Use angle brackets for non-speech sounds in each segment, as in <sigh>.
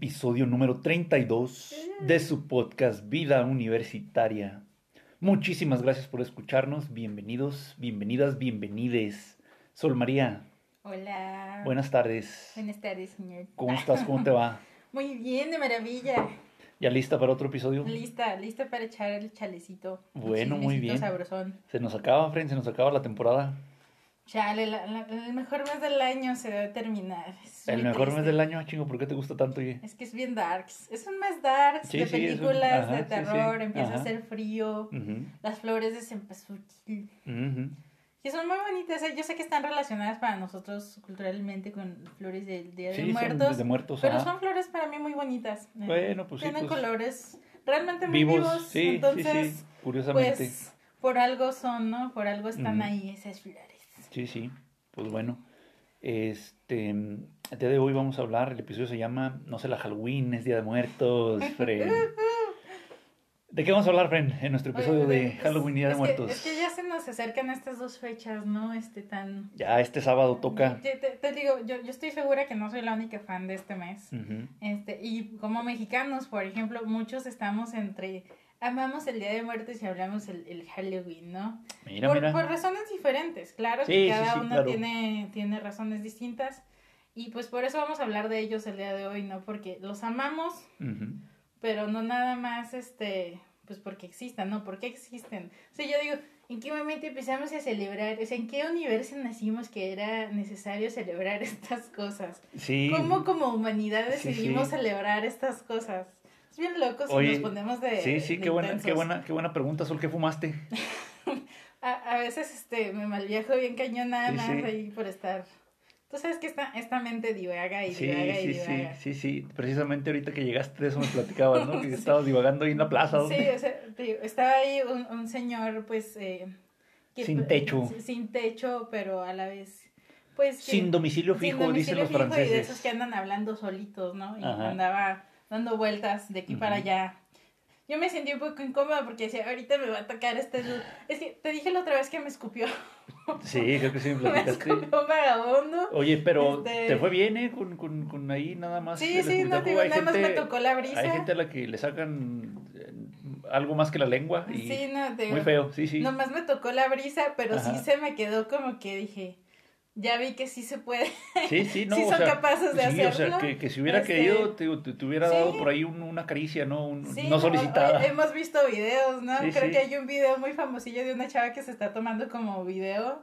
episodio número 32 de su podcast Vida Universitaria. Muchísimas gracias por escucharnos. Bienvenidos, bienvenidas, bienvenides. Sol María, Hola. buenas tardes. Buenas tardes, señor. ¿Cómo <laughs> estás? ¿Cómo te va? Muy bien, de maravilla. ¿Ya lista para otro episodio? Lista, lista para echar el chalecito. Bueno, muy bien. sabrosón. Se nos acaba, Fren, se nos acaba la temporada. Chale, la- la- el mejor mes del año se debe terminar. Es El mejor mes triste. del año, chingo, ¿por qué te gusta tanto, oye? Es que es bien darks. Es un mes darks Sí, de sí, es un- películas ajá, de sí, sí, terror. Empieza ajá. a hacer frío. Ujú, Las flores de cempasúchil. ujú. Que son muy bonitas. ¿eh? Yo sé que están relacionadas para nosotros culturalmente con flores del Día de Muertos. de muertos, Pero ajá. son flores para mí muy bonitas. Eh, Bueno, pues Tienen pues, colores realmente muy Vivos, vivos. entonces, curiosamente. pues, por algo son, ¿no? Por algo están Ujú. ahí esas flores. Sí, sí, pues bueno. Este, el día de hoy vamos a hablar, el episodio se llama, no sé, la Halloween, es Día de Muertos, Fren. <laughs> ¿De qué vamos a hablar, Fren, en nuestro episodio Oye, de es- Halloween y Día de que- Muertos? es que ya se nos acercan estas dos fechas, ¿no? Este tan... Ya este sábado toca. Te, te- te digo, yo, yo estoy segura que no soy la única fan de este mes. Este, y como mexicanos, por ejemplo, muchos estamos entre... Amamos el Día de Muertos y hablamos el, el Halloween, ¿no? Mira, por, mira. por razones diferentes, claro, Sí, que cada sí, uno claro. tiene, tiene razones distintas. Y pues por eso vamos a hablar de ellos el día de hoy, ¿no? Porque los amamos, pero no nada más, este, pues porque existan, ¿no? ¿Por qué existen? O sea, yo digo, ¿en qué momento empezamos a celebrar? O sea, ¿en qué universo nacimos que era necesario celebrar <laughs> estas cosas? Sí. ¿Cómo como humanidad decidimos celebrar estas cosas? Bien loco si Oye, nos ponemos de Sí, sí, de qué buena, qué buena, qué buena pregunta, Sol, ¿qué fumaste? <laughs> A, a veces este me malviajo bien cañón nada Sí, más sí. ahí por estar. Tú sabes que esta, esta mente divaga y Sí, divaga y sí, sí, divaga. sí, sí, precisamente ahorita que llegaste de eso me platicabas, ¿no? <laughs> Que estabas divagando ahí en la plaza, Sí, ¿dónde? o sea, te digo, estaba ahí un, un señor, pues. Eh, que- Sin techo. sin- Sin techo, pero a la vez. Pues. que- Sin domicilio sin fijo, domicilio dicen los fijo Y de franceses. esos que andan hablando solitos, ¿no? Y Ajá. andaba dando vueltas de aquí para allá. Yo me sentí un poco incómoda porque decía, ahorita me va a tocar este. luz". Es que te dije la otra vez que me escupió. <laughs> Sí, creo que sí me <laughs> me platicaste. escupió un vagabundo. Oye, pero Este- te fue bien, ¿eh? Con, con, con ahí nada más. Sí, sí, no digo, nada más me tocó la brisa. Hay gente a la que le sacan eh, algo más que la lengua y Sí, no, te digo, muy feo, sí, sí. Nomás me tocó la brisa, pero Ajá. sí se me quedó como que dije, ya vi que sí se puede. Sí, sí, <laughs> no, sí o son sea, capaces de sí, o sea, hacerlo. que, que si hubiera Este, querido, te, te- te hubiera sí. dado por ahí un- una caricia, ¿no? Un- Sí, no solicitada. o- hemos visto videos, ¿no? Sí, Creo sí. que hay un video muy famosillo de una chava que se está tomando como video.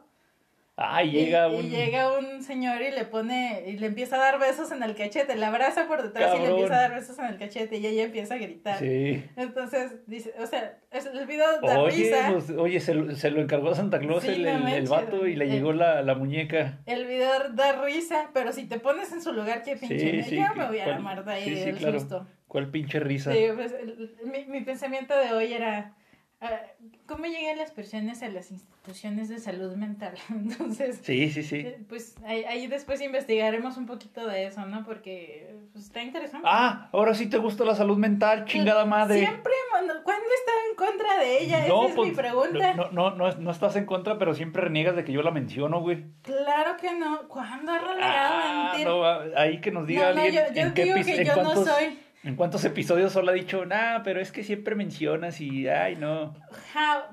Ah, y Y- llega y, un... llega un señor y le pone, y le empieza a dar besos en el cachete, la abraza por detrás y le empieza a dar besos en el cachete y ella empieza a gritar. Sí. Entonces, dice, o sea, el video da Oye, risa. pues, oye se, lo, se lo encargó a Santa Claus Sí, el, no el- vato y le llegó la, la muñeca. El video da risa, pero si te pones en su lugar, qué pinche. Sí, sí, yo que- me voy a la muerta ahí del claro. susto. ¿Cuál pinche risa? Sí, pues, el- mi, mi pensamiento de hoy era, ¿cómo llegan las personas a las instituciones de salud mental? <laughs> Entonces, Sí, sí, sí. eh, pues ahí, ahí después investigaremos un poquito de eso, ¿no? Porque pues, está interesante. Ah, ahora sí te gusta la salud mental, chingada madre. Siempre, ¿cuándo estado en contra de ella? Esa es pues, mi pregunta. No, no, no, no estás en contra, pero siempre reniegas de que yo la menciono, güey. Claro que no. ¿Cuándo ha renegado Ah, no, ah, ahí que nos diga No, no, alguien yo- yo en qué digo epi- que yo no cuántos, soy. En cuántos episodios solo ha dicho, nah, pero es que siempre mencionas y, ay, no.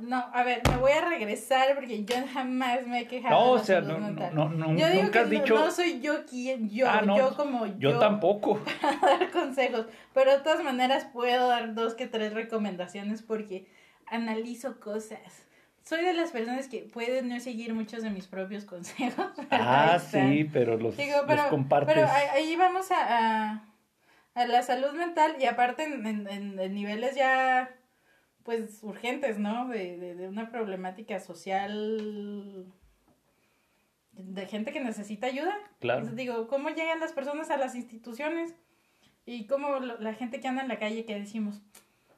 No, a ver, me voy a regresar porque yo jamás me he quejado. No, o sea, no, no, no, no, yo digo nunca que has dicho, No, soy yo quien, yo, Ah, no, yo como yo, yo tampoco. <laughs> para dar consejos, pero de todas maneras puedo dar dos que tres recomendaciones porque analizo cosas. Soy de las personas que pueden no seguir muchos de mis propios consejos. <laughs> Ah, sí, pero los, Digo, los pero, compartes. pero ahí, ahí vamos a, a, a la salud mental y aparte en, en- niveles ya pues urgentes, ¿no? De, de, de una problemática social de gente que necesita ayuda. Claro. Entonces, digo, ¿cómo llegan las personas a las instituciones? Y cómo lo- la gente que anda en la calle que decimos,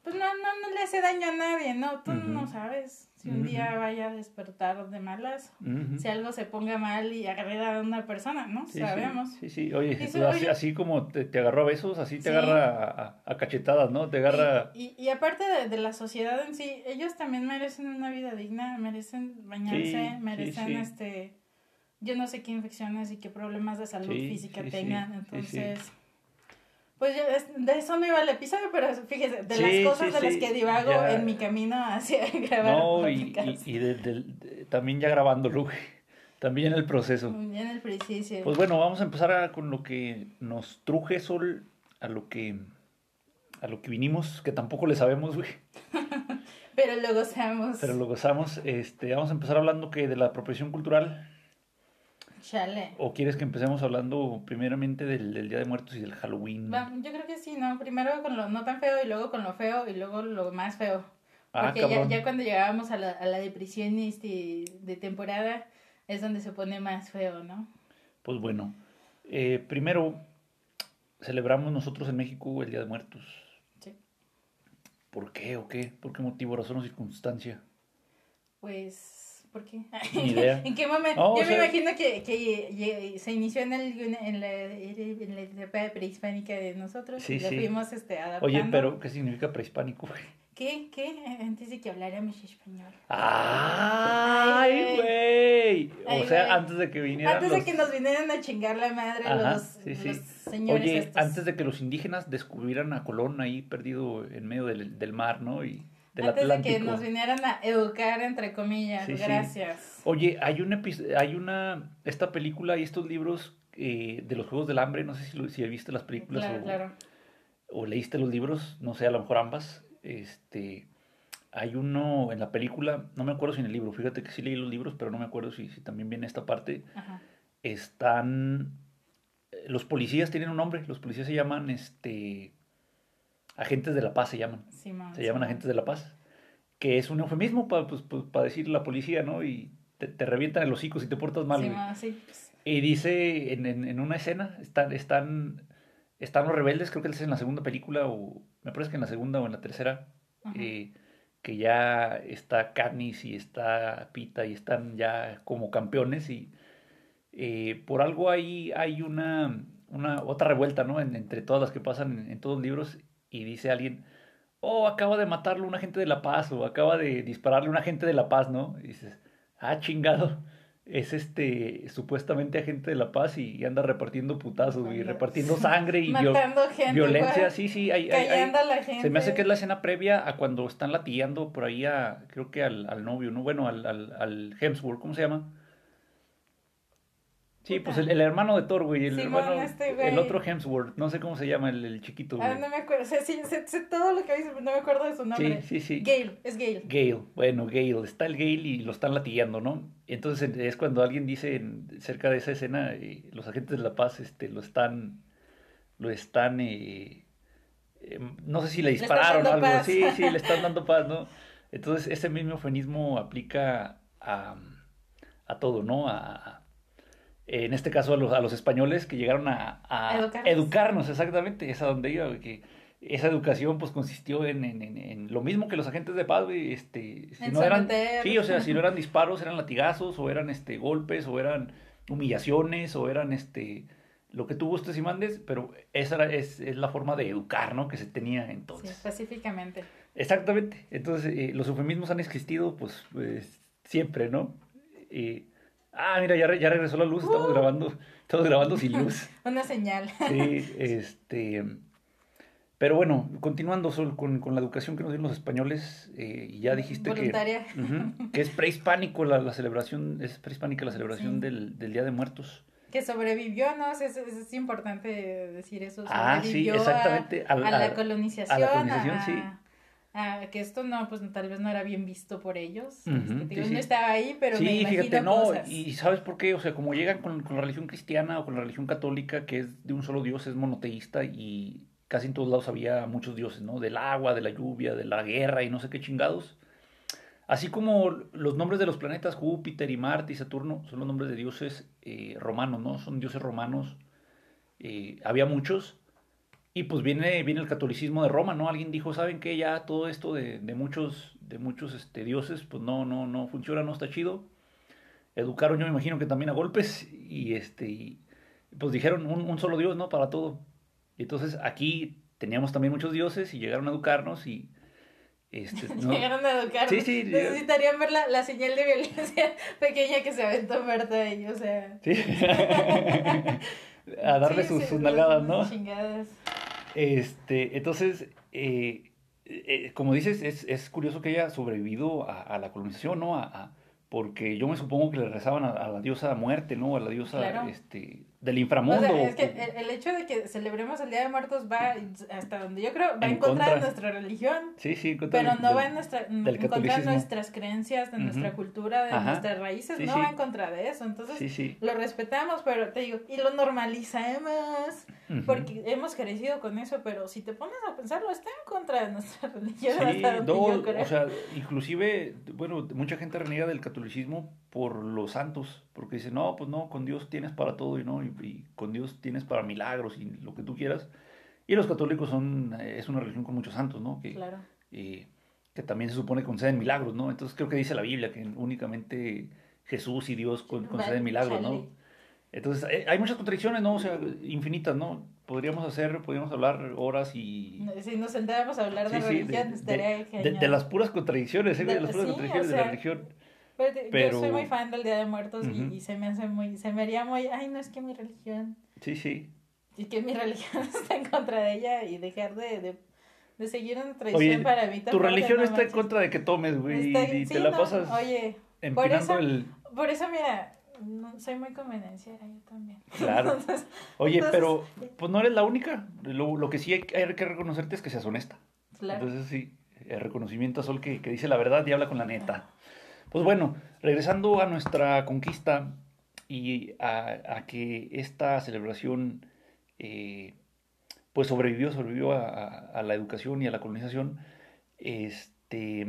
pues no, no, no le hace daño a nadie, ¿no? Tú no sabes si un día vaya a despertar de malas si algo se ponga mal y agreda a una persona, ¿no? Sí, Sabemos. Sí, sí, oye, pues, así, oye- así como te, te agarró a besos, así te Sí. agarra a, cachetadas, ¿no? Te agarra... Y, y, y aparte de, de la sociedad en sí, ellos también merecen una vida digna, merecen bañarse, Sí, merecen este yo no sé qué infecciones y qué problemas de salud física tengan, entonces Pues yo, de eso no iba el episodio, pero fíjese, de Sí, las cosas sí, de las sí, que divago ya. en mi camino hacia <laughs> grabar No, y, y, y de- del- de- también ya grabándolo, güey. También en el proceso. Bien el principio. Pues bueno, vamos a empezar a- con lo que nos truje Sol, a lo que a lo que vinimos, que tampoco le sabemos, güey, <laughs> pero luego seamos... pero lo gozamos. Este, vamos a empezar hablando que de la apropiación cultural, Chale. o quieres que empecemos hablando primeramente del, del Día de Muertos y del Halloween. Va, yo creo que sí, ¿no? Primero con lo no tan feo y luego con lo feo y luego lo más feo. Ah, Porque ya, cabrón. ya cuando llegábamos a la, a la depresión este, de temporada es donde se pone más feo, ¿no? Pues bueno, eh, primero celebramos nosotros en México el Día de Muertos. Sí. ¿Por qué o qué? ¿Por qué motivo, razón o circunstancia? Pues, ¿por qué? Ni <laughs> idea. ¿En qué momento? No, Yo me sea- imagino que, se inició en, el, en, la, en la etapa prehispánica de nosotros Sí, y lo sí. fuimos este, adaptando. Oye, pero ¿qué significa prehispánico? ¿Qué? ¿Qué? Antes de que habláramos español. ¡Ay, güey! O sea, antes de que vinieran Antes los... de que nos vinieran a chingar la madre Ajá, los, sí, señores Oye, estos. antes de que los indígenas descubrieran a Colón ahí perdido en medio del, del mar, ¿no? Y del Antes de que nos vinieran a educar, entre comillas. Sí, sí. Gracias. Oye, hay un epi- hay una... Esta película y estos libros eh, de los Juegos del Hambre, no sé si, lo, si viste las películas Claro, o, claro. o leíste los libros, no sé, a lo mejor ambas. Este, hay uno en la película, no me acuerdo si en el libro, fíjate que sí leí los libros, pero no me acuerdo si, si también viene esta parte. Ajá. Están, eh, los policías tienen un nombre, los policías se llaman, este, agentes de la paz se llaman, se llaman agentes de la paz, que es un eufemismo para pues, pues, pa decir la policía, ¿no? Y te, te revientan el hocico si te portas mal, sí, pues, Y dice en, en, en una escena, están, están, están los rebeldes, creo que es en la segunda película, o me parece que en la segunda o en la tercera, eh, que ya está Katniss y está Pita y están ya como campeones y eh, por algo ahí hay una, una otra revuelta, ¿no? En- entre todas las que pasan en, en todos los libros y dice alguien, oh, acaba de matarlo un agente de la paz o acaba de dispararle un agente de la paz, ¿no? Y dices, ah, chingado. Es este supuestamente agente de la paz y anda repartiendo putazos y repartiendo sangre y gente. violencia. güey, Sí, sí, hay, la gente. se me hace que es la escena previa a cuando están latillando por ahí a, creo que al, al novio, ¿no? Bueno, al, al, al Hemsworth, ¿cómo se llama? Sí, pues el, el hermano de Thor, güey, el hermano, este güey. el otro Hemsworth, no sé cómo se llama, el, el chiquito, Ah, güey. no me acuerdo. O sea, sí, sé, sé todo lo que dice, pero no me acuerdo de su nombre. Sí, sí, sí. Gale, es Gale. Gale, bueno, Gale, está el Gale y lo están latillando, ¿no? Entonces es cuando alguien dice cerca de esa escena, eh, los agentes de la paz este, lo están, lo están, eh, eh, no sé si le dispararon o algo, paz. sí, sí, le <laughs> están dando paz, ¿no? Entonces ese mismo eufemismo aplica a, a todo, ¿no? A, en este caso a los, a los españoles que llegaron a, a Educarnos. educarnos, exactamente, es a donde iba, que esa educación pues consistió en, en, en- en lo mismo que los agentes de paz, güey, este, si no eran, sí, o sea, si no <laughs> eran disparos, eran latigazos, o eran este golpes, o eran humillaciones, o eran este lo que tú gustes y mandes, pero esa era- es, es la forma de educar, ¿no? Que se tenía Sí, entonces. específicamente. Exactamente. Entonces, eh, los eufemismos han existido, pues, pues, siempre, ¿no? Eh, ah, mira, ya, re- ya regresó la luz, estamos Uh. grabando, estamos grabando sin <laughs> luz. Una señal. Sí, este. Pero bueno, continuando Sol, con, con la educación que nos dieron los españoles, eh, ya dijiste que, Voluntaria. Ujú, que es prehispánico la, la celebración, es prehispánica la celebración Sí. del, del Día de Muertos. Que sobrevivió, ¿no? Es, es, es importante decir eso. Ah, sí, a- exactamente, A, la colonización. a la colonización, a- sí. A que esto no, pues tal vez no era bien visto por ellos. Este, sí, no estaba ahí, pero me sí, imagino fíjate, no, cosas. y ¿sabes por qué? O sea, como llegan con, con la religión cristiana o con la religión católica, que es de un solo Dios, es monoteísta y casi en todos lados había muchos dioses, ¿no? Del agua, de la lluvia, de la guerra y no sé qué chingados. Así como los nombres de los planetas Júpiter y Marte y Saturno son los nombres de dioses eh, romanos, ¿no? Son dioses romanos. eh, había muchos. Y pues viene, viene el catolicismo de Roma, ¿no? Alguien dijo, ¿saben qué? Ya todo esto de, de muchos, de muchos este, dioses, pues no, no, no funciona, no está chido. Educaron, yo me imagino que también a golpes, y este, y, pues dijeron un, un solo Dios, ¿no? Para todo. Y entonces aquí teníamos también muchos dioses y llegaron a educarnos y este, <laughs> ¿no? Llegaron a educar. Sí, sí, Necesitarían ver la, la señal de violencia <laughs> pequeña que se aventó Marta ahí, o sea. Sí. <laughs> a darle Sí, sus, sí, sus las- nalgadas, ¿no? Chingadas. Este, entonces, eh, eh, como dices, es, es, curioso que haya sobrevivido a, a la colonización, ¿no? A, a, porque yo me supongo que le rezaban a, la diosa muerte, ¿no? A la diosa Claro. este, del inframundo. O sea, es que el, el hecho de que celebremos el Día de Muertos va hasta donde yo creo, va en, contra, de nuestra religión. Sí, sí, en contra Pero del- no va en, nuestra, en contra de nuestras creencias, de nuestra cultura, de Ajá. nuestras raíces, Sí, no sí. va en contra de eso. Entonces, Sí, lo respetamos, pero te digo, y lo normalizamos, porque hemos crecido con eso, pero si te pones a pensarlo, está en contra de nuestra <laughs> religión, hasta donde no, yo creo. o sea, inclusive, bueno, mucha gente reniega del catolicismo por los santos, porque dice, no, pues no, con Dios tienes para todo y no, y, y con Dios tienes para milagros y lo que tú quieras. Y los católicos son, eh, es una religión con muchos santos, ¿no? Que, claro. eh, que también se supone que conceden milagros, ¿no? Entonces creo que dice la Biblia que únicamente Jesús y Dios con- conceden milagros, ¿no? Entonces eh, hay muchas contradicciones, ¿no? O sea, infinitas, ¿no? Podríamos hacer, podríamos hablar horas y... Si nos sentáramos a hablar de Sí, sí, de, religión, de- estaría de- las puras contradicciones, ¿eh? De, las puras sí, contradicciones o de la religión. Pero, Yo soy muy fan del Día de Muertos y- se me hace muy, se me haría muy, ay, no es que mi religión, Sí, sí. y que mi <laughs> religión está en contra de ella y dejar de, de, de seguir una tradición Oye, para mí. tu religión no está en contra de que tomes, güey, Está- y, sí, te la no, pasas Oye, por eso, el... por eso mira, no, soy muy convenenciera yo también. <laughs> Claro. Entonces, Oye, entonces, pero pues no eres la única. Lo, lo que sí hay, hay que reconocerte es que seas honesta. claro. Entonces sí, el reconocimiento a Sol que, que dice la verdad y habla con la neta. Pues bueno, regresando a nuestra conquista y a, a que esta celebración eh, pues sobrevivió, sobrevivió a, a- a la educación y a la colonización, este,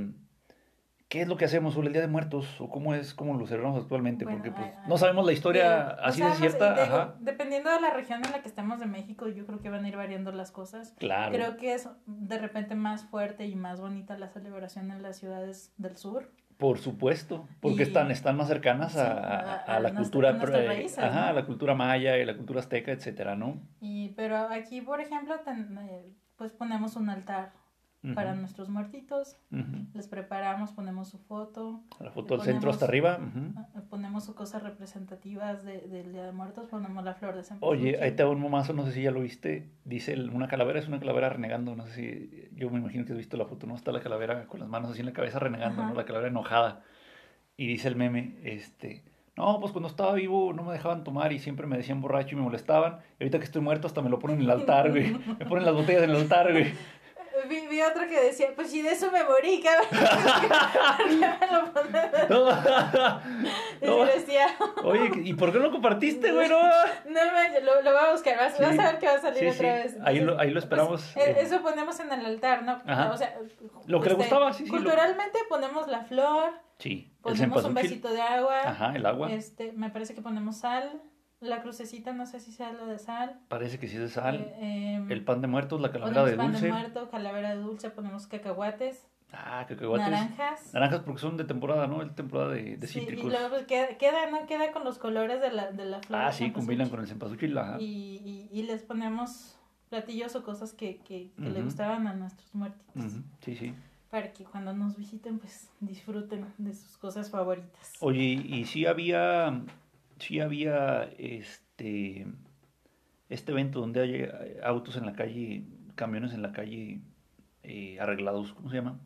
¿qué es lo que hacemos sobre el Día de Muertos o cómo es, cómo lo celebramos actualmente? Bueno, Porque pues no sabemos la historia así de cierta. Ajá, Dependiendo de la región en la que estemos de México, yo creo que van a ir variando las cosas. claro. Creo que es de repente más fuerte y más bonita la celebración en las ciudades del sur. Por supuesto, porque Y- están, están más cercanas a, Sí, a- a- a a la cultura, raíces, ajá, ¿no? a la cultura maya y la cultura azteca, etcétera, ¿no? Y, pero aquí, por ejemplo, ten- eh, pues ponemos un altar Para nuestros muertitos, ujú. les preparamos, ponemos su foto, La foto del centro hasta arriba. ujú. eh, ponemos sus cosas representativas de- del Día de Muertos, ponemos la flor de San Oye, ahí te un momazo, no sé si ya lo viste. Dice una calavera, es una calavera renegando, no sé si, yo me imagino que has visto la foto, ¿no? Está la calavera con las manos así en la cabeza renegando. ¿no? La calavera enojada. Y dice el meme, este, no, pues cuando estaba vivo no me dejaban tomar y siempre me decían borracho y me molestaban. Y ahorita que estoy muerto hasta me lo ponen en el altar, güey. <laughs> Me ponen las botellas en el altar, güey. Vi, vi otro que decía, pues si de eso me morí, cabrón. <laughs> ¿Por qué me lo? <laughs> No, no. Oye, ¿y por qué no lo compartiste, güey? No, No lo, lo voy a buscar, vas, Sí. vas a ver que va a salir Sí, otra sí. vez. Ahí lo- ahí lo esperamos, pues, eh, eh. eso ponemos en el altar, ¿no? Ajá. O sea, Lo que le este, gustaba, sí, sí, lo- Culturalmente ponemos la flor, Sí, ponemos un vasito de agua. Ajá, el agua. Este, me parece que ponemos sal. La crucecita, no sé si sea lo de sal. Parece que sí es de sal. Eh, em, el pan de muertos, la calavera de pan dulce. de muerto, calavera de dulce, ponemos cacahuates, Ah, cacahuates. naranjas. Naranjas porque son de temporada, ¿no? Es temporada de, de Sí, y cítricos. luego pues, queda, queda, ¿no? Queda con los colores de la, de la flor. ah, sí, combinan con el cempasúchil. Y, y, y les ponemos platillos o cosas que, que, que le gustaban a nuestros muertitos. Sí, sí. Para que cuando nos visiten, pues disfruten de sus cosas favoritas. Oye, y sí había, sí había este, este evento donde hay eh, autos en la calle, camiones en la calle eh, arreglados, ¿cómo se llama?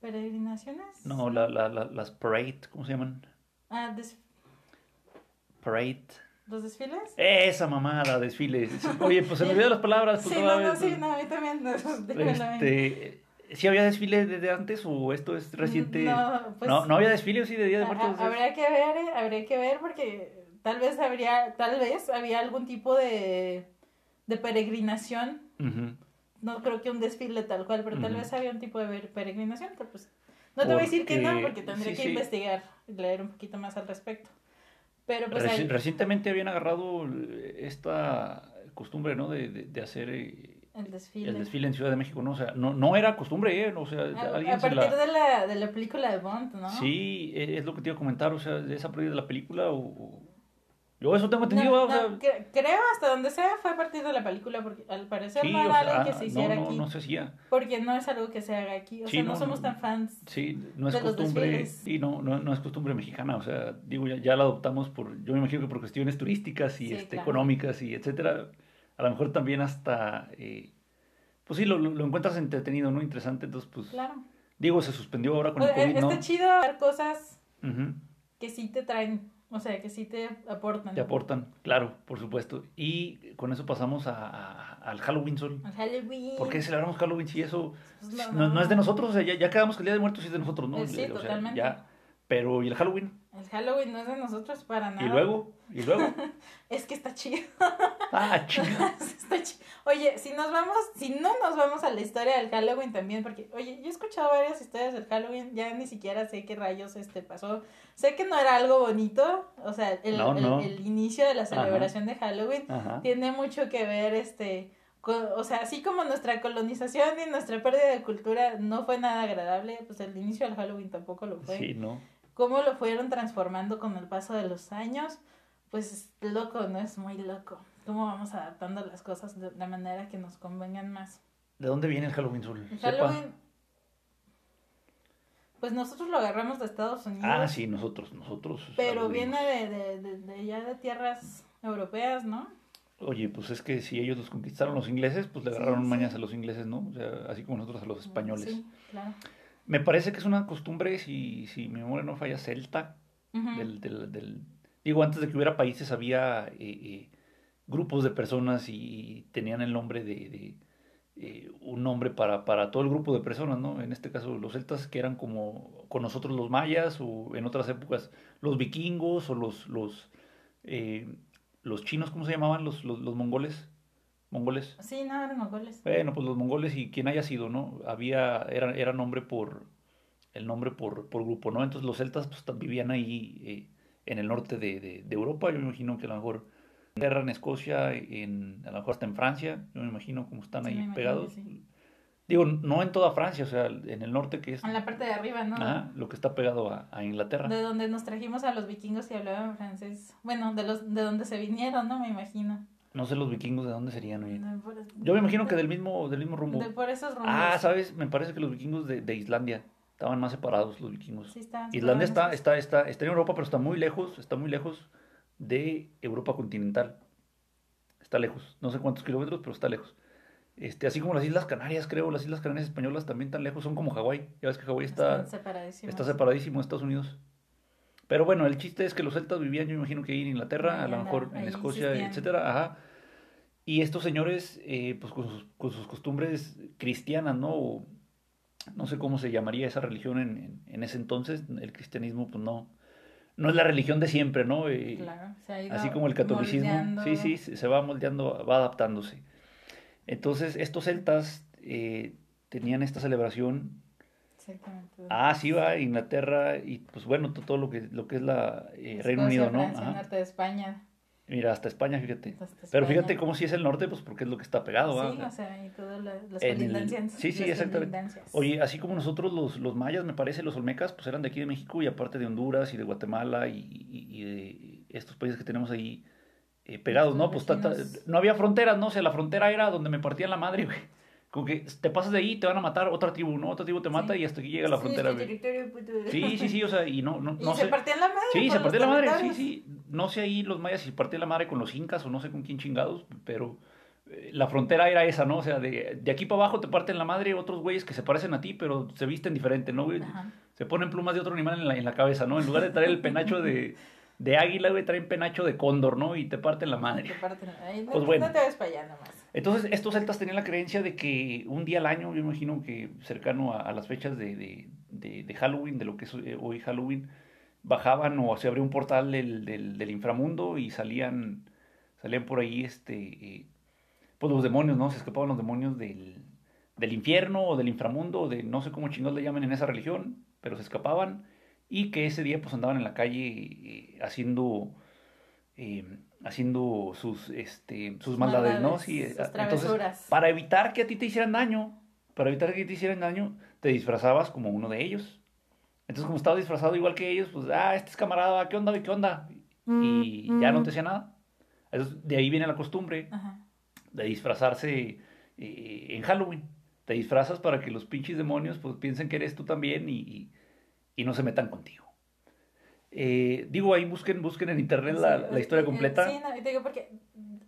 ¿Peregrinaciones? No, la, la, la- las parade, ¿cómo se llaman? Ah, des- Parade. ¿los desfiles? Esa mamada, desfiles. Oye, pues se me olvidan las palabras. pues, <laughs> Sí, no, no, vez, sí, no, a mí también. no. <laughs> Este, ¿sí había desfile desde antes o esto es reciente? No, pues, no, no había desfile, ¿o sí, de Día de Muertos. a- habría que ver, eh, habría que ver porque tal vez habría, tal vez había algún tipo de, de peregrinación. No creo que un desfile tal cual, pero tal vez había un tipo de peregrinación, pero pues no te voy a decir que no Porque- tendría sí, que sí. investigar y leer un poquito más al respecto. Pero pues Reci- hay- Recientemente habían agarrado eh, esta costumbre, ¿no? De, de, de hacer eh, el desfile. el desfile en Ciudad de México, ¿no? O sea, no, no era costumbre, ¿eh? O sea, A, alguien a se partir la... de, la, de la película de Bond, ¿no? Sí, eh, es lo que te iba a comentar, o sea, esa pérdida de la película o... o- Yo eso tengo No, entendido, o sea... no, cre- creo hasta donde sea fue a partir de la película porque al parecer Sí, no o era sea, algo que ah, se no, hiciera no, aquí no se hacía. porque no es algo que se haga aquí o Sí, sea no, no, somos no. tan fans Sí, no es de costumbre, sí, no, no, no es costumbre mexicana, o sea, digo, ya, ya la adoptamos por, yo me imagino que por cuestiones turísticas y Sí, este, claro. económicas y etcétera, a lo mejor también hasta, eh, pues sí, lo, lo, encuentras entretenido, ¿no? Interesante, entonces pues... Claro. Digo, se suspendió ahora con el Pues, COVID, está ¿no? chido ver cosas que sí te traen, o sea, que sí te aportan. Te aportan, claro, por supuesto. Y con eso pasamos a, a- al Halloween, Sol. Al Halloween. ¿Por qué celebramos Halloween si eso Pues no, no es de nosotros? O sea, ya, ya quedamos que el Día de Muertos es de nosotros, ¿no? Eh, sí, O sea, totalmente. ya. Pero, ¿y el Halloween? El Halloween no es de nosotros para nada. ¿Y luego? ¿Y luego? <laughs> Es que está chido. <laughs> Ah, chinga. <laughs> Está chi- Oye, si nos vamos, si no nos vamos a la historia del Halloween también, porque, oye, yo he escuchado varias historias del Halloween, ya ni siquiera sé qué rayos este pasó. Sé que no era algo bonito, o sea, el, No, el- no. el inicio de la Ajá. celebración de Halloween Ajá. tiene mucho que ver, este, con- o sea, así como nuestra colonización y nuestra pérdida de cultura no fue nada agradable, pues el inicio del Halloween tampoco lo fue Sí, ¿no? Cómo lo fueron transformando con el paso de los años, pues es loco, ¿no? Es muy loco. Cómo vamos adaptando las cosas de la manera que nos convengan más. ¿De dónde viene el Halloween? El Sepa. Halloween, pues nosotros lo agarramos de Estados Unidos, Ah, sí, nosotros, nosotros. pero viene de, de, de, de ya de tierras europeas, ¿no? Oye, pues es que si ellos los conquistaron los ingleses, pues le Sí, agarraron sí. mañas a los ingleses, ¿no? O sea, así como nosotros a los españoles. Sí, claro. Me parece que es una costumbre, si, si mi memoria no falla, celta. Del, del, del- Digo, antes de que hubiera países había eh, eh, grupos de personas y tenían el nombre de... de, eh, un nombre para, para todo el grupo de personas, ¿no? En este caso los celtas que eran como con nosotros los mayas o en otras épocas los vikingos o los los los chinos, ¿cómo se llamaban? Los, los, los mongoles, mongoles. Sí, no, eran mongoles. Bueno, pues los mongoles y quien haya sido, ¿no? Había, era, era nombre por, el nombre por, por grupo, ¿no? Entonces los celtas pues vivían ahí eh, en el norte de, de, de Europa, yo me imagino que a lo mejor en Inglaterra, en Escocia, en, a lo mejor hasta en Francia, yo me imagino cómo están Sí, ahí pegados. sí. Digo, no en toda Francia, o sea, en el norte que es En la parte de arriba, ¿no? ajá, lo que está pegado a, a Inglaterra. De donde nos trajimos a los vikingos y hablaban francés. Bueno, de los de donde se vinieron, ¿no? Me imagino. No sé los vikingos de dónde serían, oye. De por- Yo me imagino que del mismo, del mismo rumbo. De por esos rumbos. Ah, ¿sabes? Me parece que los vikingos de, de Islandia estaban más separados, los vikingos. Sí, está. Islandia está, estaban está, está, está en Europa, pero está muy lejos, está muy lejos de Europa continental. Está lejos, no sé cuántos kilómetros, pero está lejos. Este, así como las Islas Canarias, creo, las Islas Canarias españolas también tan lejos, son como Hawái. Ya ves que Hawái está, está separadísimo de Estados Unidos. Pero bueno, el chiste es que los celtas vivían, yo imagino que ahí en Inglaterra, a lo mejor en Escocia, existían. etcétera, ajá. Y estos señores, eh, pues con sus, con sus costumbres cristianas, ¿no? O no sé cómo se llamaría esa religión en, en, en ese entonces. El cristianismo, pues no, no es la religión de siempre, ¿no? Eh, Claro, se ha ido así como el catolicismo, moldeando. sí, sí, se se va moldeando, va adaptándose. Entonces, estos celtas eh, tenían esta celebración. Exactamente. Ah, sí, va, Inglaterra y pues bueno, to- todo lo que, lo que es la eh, Reino Unido, ¿no? Francia, Ajá. norte de España. Mira, hasta España, fíjate. hasta Pero fíjate cómo si es el norte, pues porque es lo que está pegado, ¿va? Sí, o sea, y todas la- las colindancias. sí, sí, exactamente. Oye, así como nosotros los, los mayas, me parece, los olmecas, pues eran de aquí de México y aparte de Honduras y de Guatemala y, y- y de estos países que tenemos ahí eh, pegados, ¿no? Pues Nuestros ta- ta- vecinos. no había fronteras, ¿no? O sea, la frontera era donde me partían la madre, güey. Como que te pasas de ahí y te van a matar otra tribu, ¿no? Otra tribu te mata Sí. y hasta aquí llega la Sí, frontera, es puto. Sí, sí, sí, o sea, y no, no, <laughs> Y no se sé. partían la madre. Sí, se partió la madre, sí, sí. No sé ahí los mayas si partían la madre con los incas o no sé con quién chingados, pero eh, la frontera era esa, ¿no? O sea, de, de aquí para abajo te parten la madre otros güeyes que se parecen a ti, pero se visten diferente, ¿no, güey? Se ponen plumas de otro animal en la, en la cabeza, ¿no? En lugar de traer el penacho de, <laughs> de águila, güey, traen penacho de cóndor, ¿no? Y te parten la madre. Te parten- ay, no, Pues bueno. no te ves para allá nomás. Entonces, estos celtas tenían la creencia de que un día al año, yo imagino que cercano a, las fechas de, de- Halloween, de lo que es hoy Halloween, bajaban o se abría un portal del, del- inframundo y salían, salían por ahí, este, eh, pues los demonios, ¿no? Se escapaban los demonios del, del infierno o del inframundo, de no sé cómo chingados le llaman en esa religión, pero se escapaban y que ese día pues andaban en la calle eh, haciendo eh, haciendo sus este sus maldades, ¿no? Sí, sus eh, entonces para evitar que a ti te hicieran daño, para evitar que te hicieran daño, te disfrazabas como uno de ellos. Entonces, como estabas disfrazado igual que ellos, pues, ah, este es camarada, ¿qué onda? ¿Qué onda? Y ya no te hacía nada. Entonces, de ahí viene la costumbre Ajá. de disfrazarse eh, en Halloween. Te disfrazas para que los pinches demonios pues piensen que eres tú también y, y- y no se metan contigo. Eh, digo, ahí busquen, busquen en internet la, Sí, la historia eh, completa. Sí, no, digo porque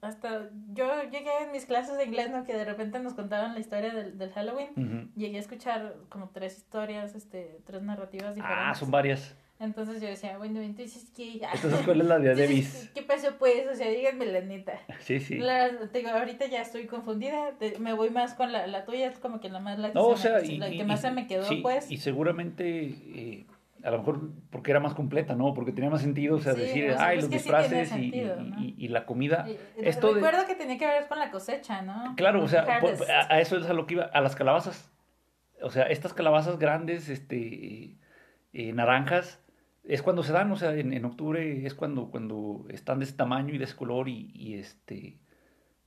hasta yo llegué en mis clases de inglés, ¿no? Que de repente nos contaban la historia del, del Halloween. Ujú. Llegué a escuchar como tres historias, este, tres narrativas diferentes. Ah, son varias. Entonces yo decía, bueno, entonces, ¿qué? Entonces, ¿cuál es la de Davis? ¿Qué pasó pues? O sea, díganme la neta. Sí, sí. La, te digo, ahorita ya estoy confundida, te- me voy más con la, la tuya, es como que la más la que, No, o se me- sea, y, la que y- más y- se me quedó, sí, pues. Y seguramente, eh, a lo mejor porque era más completa, ¿no? Porque tenía más sentido, o sea, Sí, decir, ay, es los sí disfraces y, sentido, y- ¿no? y- y la comida. Esto de- Recuerdo que tenía que ver con la cosecha, ¿no? Claro, o sea, por- a, a eso es a lo que iba, a las calabazas. O sea, estas calabazas grandes, este, eh, naranjas, es cuando se dan, o sea, en, en octubre es cuando, cuando están de ese tamaño y de ese color y, y, este,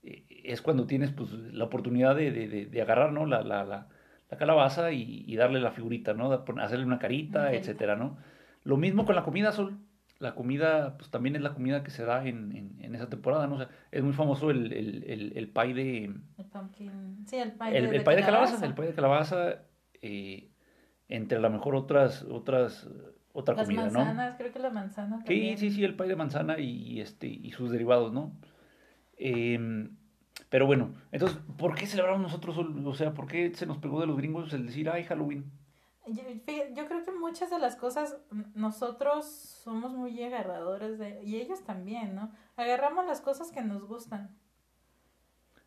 eh, es cuando tienes pues la oportunidad de, de, de- de agarrar, ¿no? La, la, la, la calabaza y, y darle la figurita, ¿no? Hacerle una carita, carita. etcétera, ¿no? Lo mismo con la comida, Sol. La comida, pues también es la comida que se da en, en, en esa temporada, ¿no? O sea, es muy famoso el, el, el, el pie de, El pumpkin, sí, el pie de, el pie de calabaza, el pie de calabaza, eh, entre a lo mejor otras, otras, otra Las comida, ¿no? manzanas, creo que la manzana Sí, también. sí, sí, el pie de manzana y, este, y sus derivados, ¿no? Em, pero bueno, entonces, ¿por qué celebramos nosotros, o sea, por qué se nos pegó de los gringos el decir, ay, Halloween? Yo, yo creo que muchas de las cosas nosotros somos muy agarradores de y ellos también, ¿no? Agarramos las cosas que nos gustan.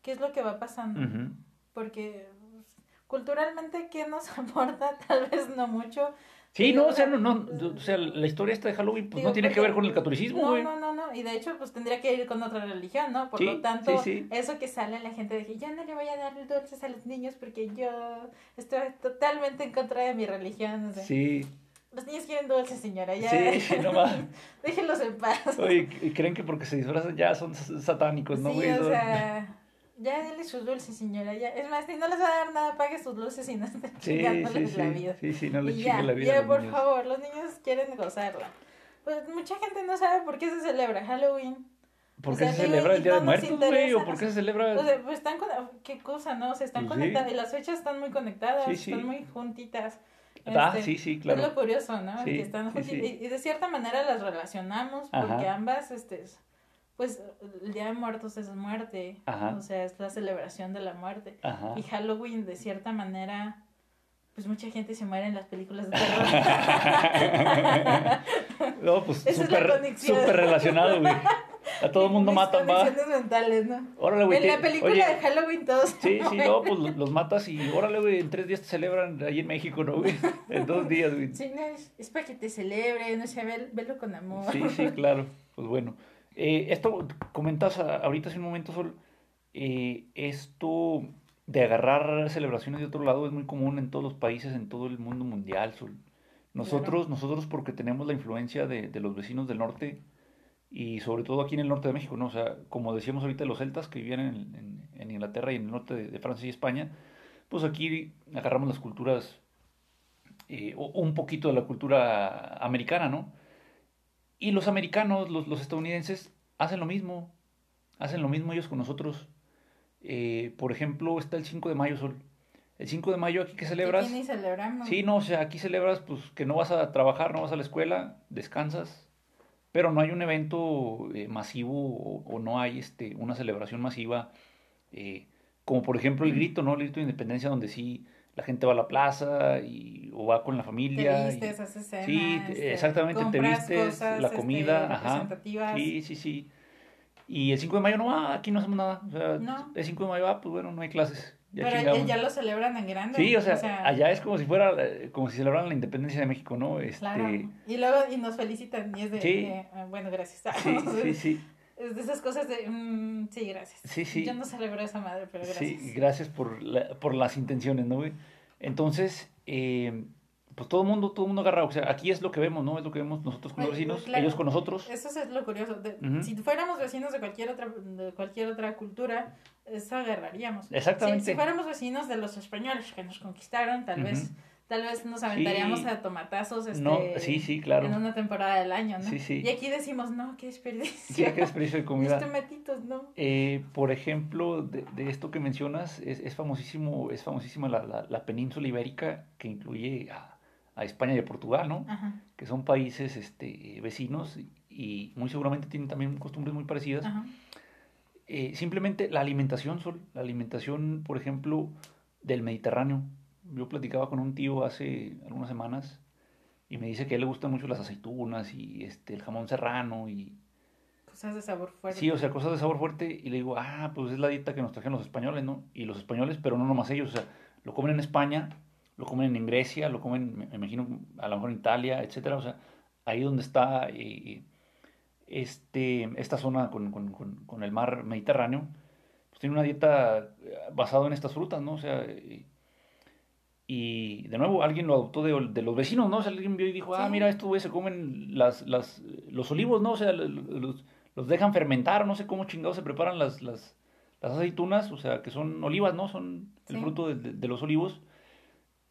¿Qué es lo que va pasando? Ujú. Porque pues, culturalmente qué nos <laughs> aporta tal vez no mucho. Sí, Digo, no, o sea, no, no, o sea, la historia esta de Halloween, pues Digo, no tiene que porque- ver con el catolicismo, güey. no, no, no, y de hecho pues tendría que ir con otra religión, ¿no? Por Sí, lo tanto, sí, sí. eso que sale la gente de que yo no le voy a dar dulces a los niños porque yo estoy totalmente en contra de mi religión, o sea, Sí, los niños quieren dulces, señora, ya. sí, sí, no más. <laughs> Déjenlos en paz. Oye, y creen que porque se disfrazan ya son satánicos, ¿no, güey? o sea, ya denle sus dulces, señora. Ya. Es más, si no les va a dar nada, pague sus dulces y no estén Sí, chingándoles sí, la vida. sí, sí, no le y chingue ya, la vida ya, por niños. favor, los niños quieren gozarla. Pues mucha gente no sabe por qué se celebra Halloween. ¿Por o qué sea, se celebra el Día no de Muertos, güey? ¿O por o qué se celebra? O sea, pues están con... ¿Qué cosa, no? Se están Pues sí. conectadas. Y las fechas están muy conectadas, Sí, sí. están muy juntitas. Ah, Este, sí, sí, Es claro. lo curioso, ¿no? Sí, que están sí, juntitas. sí. Y, y de cierta manera las relacionamos porque Ajá. ambas, este, pues el Día de Muertos es muerte. Ajá. O sea, es la celebración de la muerte. Ajá. Y Halloween, de cierta manera, pues mucha gente se muere en las películas de terror. <laughs> No, pues súper relacionado, güey. A todo el <laughs> mundo Mis matan, va. mentales, ¿no? Órale, güey. En te- la película oye, de Halloween todos. Sí, sí, no, <laughs> pues los- matas y órale, güey, en tres días te celebran ahí en México, ¿no, güey? En dos días, güey. Sí, no, es, es para que te celebre, no sé, ve- velo con amor. Sí, sí, claro. Pues bueno. Eh, esto comentas a- ahorita hace un momento, Sol. eh, esto de agarrar celebraciones de otro lado es muy común en todos los países, en todo el mundo mundial. Nosotros, nosotros porque tenemos la influencia de, de los vecinos del norte y sobre todo aquí en el norte de México, ¿no? O sea, como decíamos ahorita, los celtas que vivían en, en- en Inglaterra y en el norte de, de Francia y España, pues aquí agarramos las culturas, eh, o- un poquito de la cultura americana, ¿no? Y los americanos, los, los estadounidenses, hacen lo mismo. Hacen lo mismo ellos con nosotros. Eh, por ejemplo, está el 5 de mayo, Sol. El 5 de mayo aquí que celebras. Aquí ni celebramos. Sí, no, o sea, aquí celebras pues que no vas a trabajar, no vas a la escuela, descansas, pero no hay un evento eh, masivo o, o no hay este, una celebración masiva, eh, como por ejemplo el grito, ¿no? El grito de independencia donde sí la gente va a la plaza y, o va con la Te familia. y- vistes, haces. Sí, te- este, exactamente, te compras vistes, cosas, la este, comida, ajá. representativas. Sí, sí, sí. Y el 5 de mayo no va, aquí no hacemos nada. O sea, No. el 5 de mayo va, pues bueno, no hay clases. Ya Pero chingamos. ya, lo celebran en grande. Sí, o sea, allá es como si fuera, eh, como si celebraran la independencia de México, ¿no? Este, Claro. Y luego y nos felicitan y es de, Sí. de, ah, bueno, gracias. Sí, <laughs> sí, sí. Es de esas cosas de, mm, sí, gracias. Sí, sí. Yo no celebro esa madre, pero gracias. Sí, gracias por, la- por las intenciones, ¿no, güey? Entonces, eh, pues todo el mundo, todo el mundo agarra, o sea, aquí es lo que vemos, ¿no? Es lo que vemos nosotros con los vecinos, claro. ellos con nosotros. Eso es lo curioso. de-. Si fuéramos vecinos de cualquier otra de cualquier otra cultura, eso agarraríamos. Exactamente. Si, si fuéramos vecinos de los españoles que nos conquistaron, tal vez tal vez nos aventaríamos Sí. a tomatazos este, No, sí, sí, claro. en una temporada del año, ¿no? Sí, sí. Y aquí decimos, no, qué desperdicio. Sí, qué desperdicio de <laughs> comida. tomatitos, no. Eh, por ejemplo, de, de esto que mencionas, es, es famosísimo, es famosísima la, la, la península ibérica que incluye a, a España y a Portugal, ¿no? Ajá, Que son países este, vecinos y muy seguramente tienen también costumbres muy parecidas. ajá. eh, simplemente la alimentación, Sol, la alimentación, por ejemplo, del Mediterráneo. Yo platicaba con un tío hace algunas semanas y me dice que a él le gustan mucho las aceitunas y este, el jamón serrano y... Cosas de sabor fuerte. Sí, o sea, cosas de sabor fuerte y le digo, ah, pues es la dieta que nos trajeron los españoles, ¿no? Y los españoles, pero no nomás ellos, o sea, lo comen en España, lo comen en Grecia, lo comen, me imagino, a lo mejor en Italia, etcétera, o sea, ahí donde está eh, este, esta zona con, con, con, con, el mar Mediterráneo, pues tiene una dieta basada en estas frutas, ¿no? O sea, y de nuevo alguien lo adoptó de, de, los vecinos, ¿no? O sea, alguien vio y dijo, ah, mira, estos güeyes se comen las, las, los olivos, ¿no? O sea, los, los dejan fermentar, no sé cómo chingados se preparan las, las, las aceitunas, o sea, que son olivas, ¿no? Son el fruto de, de, los olivos.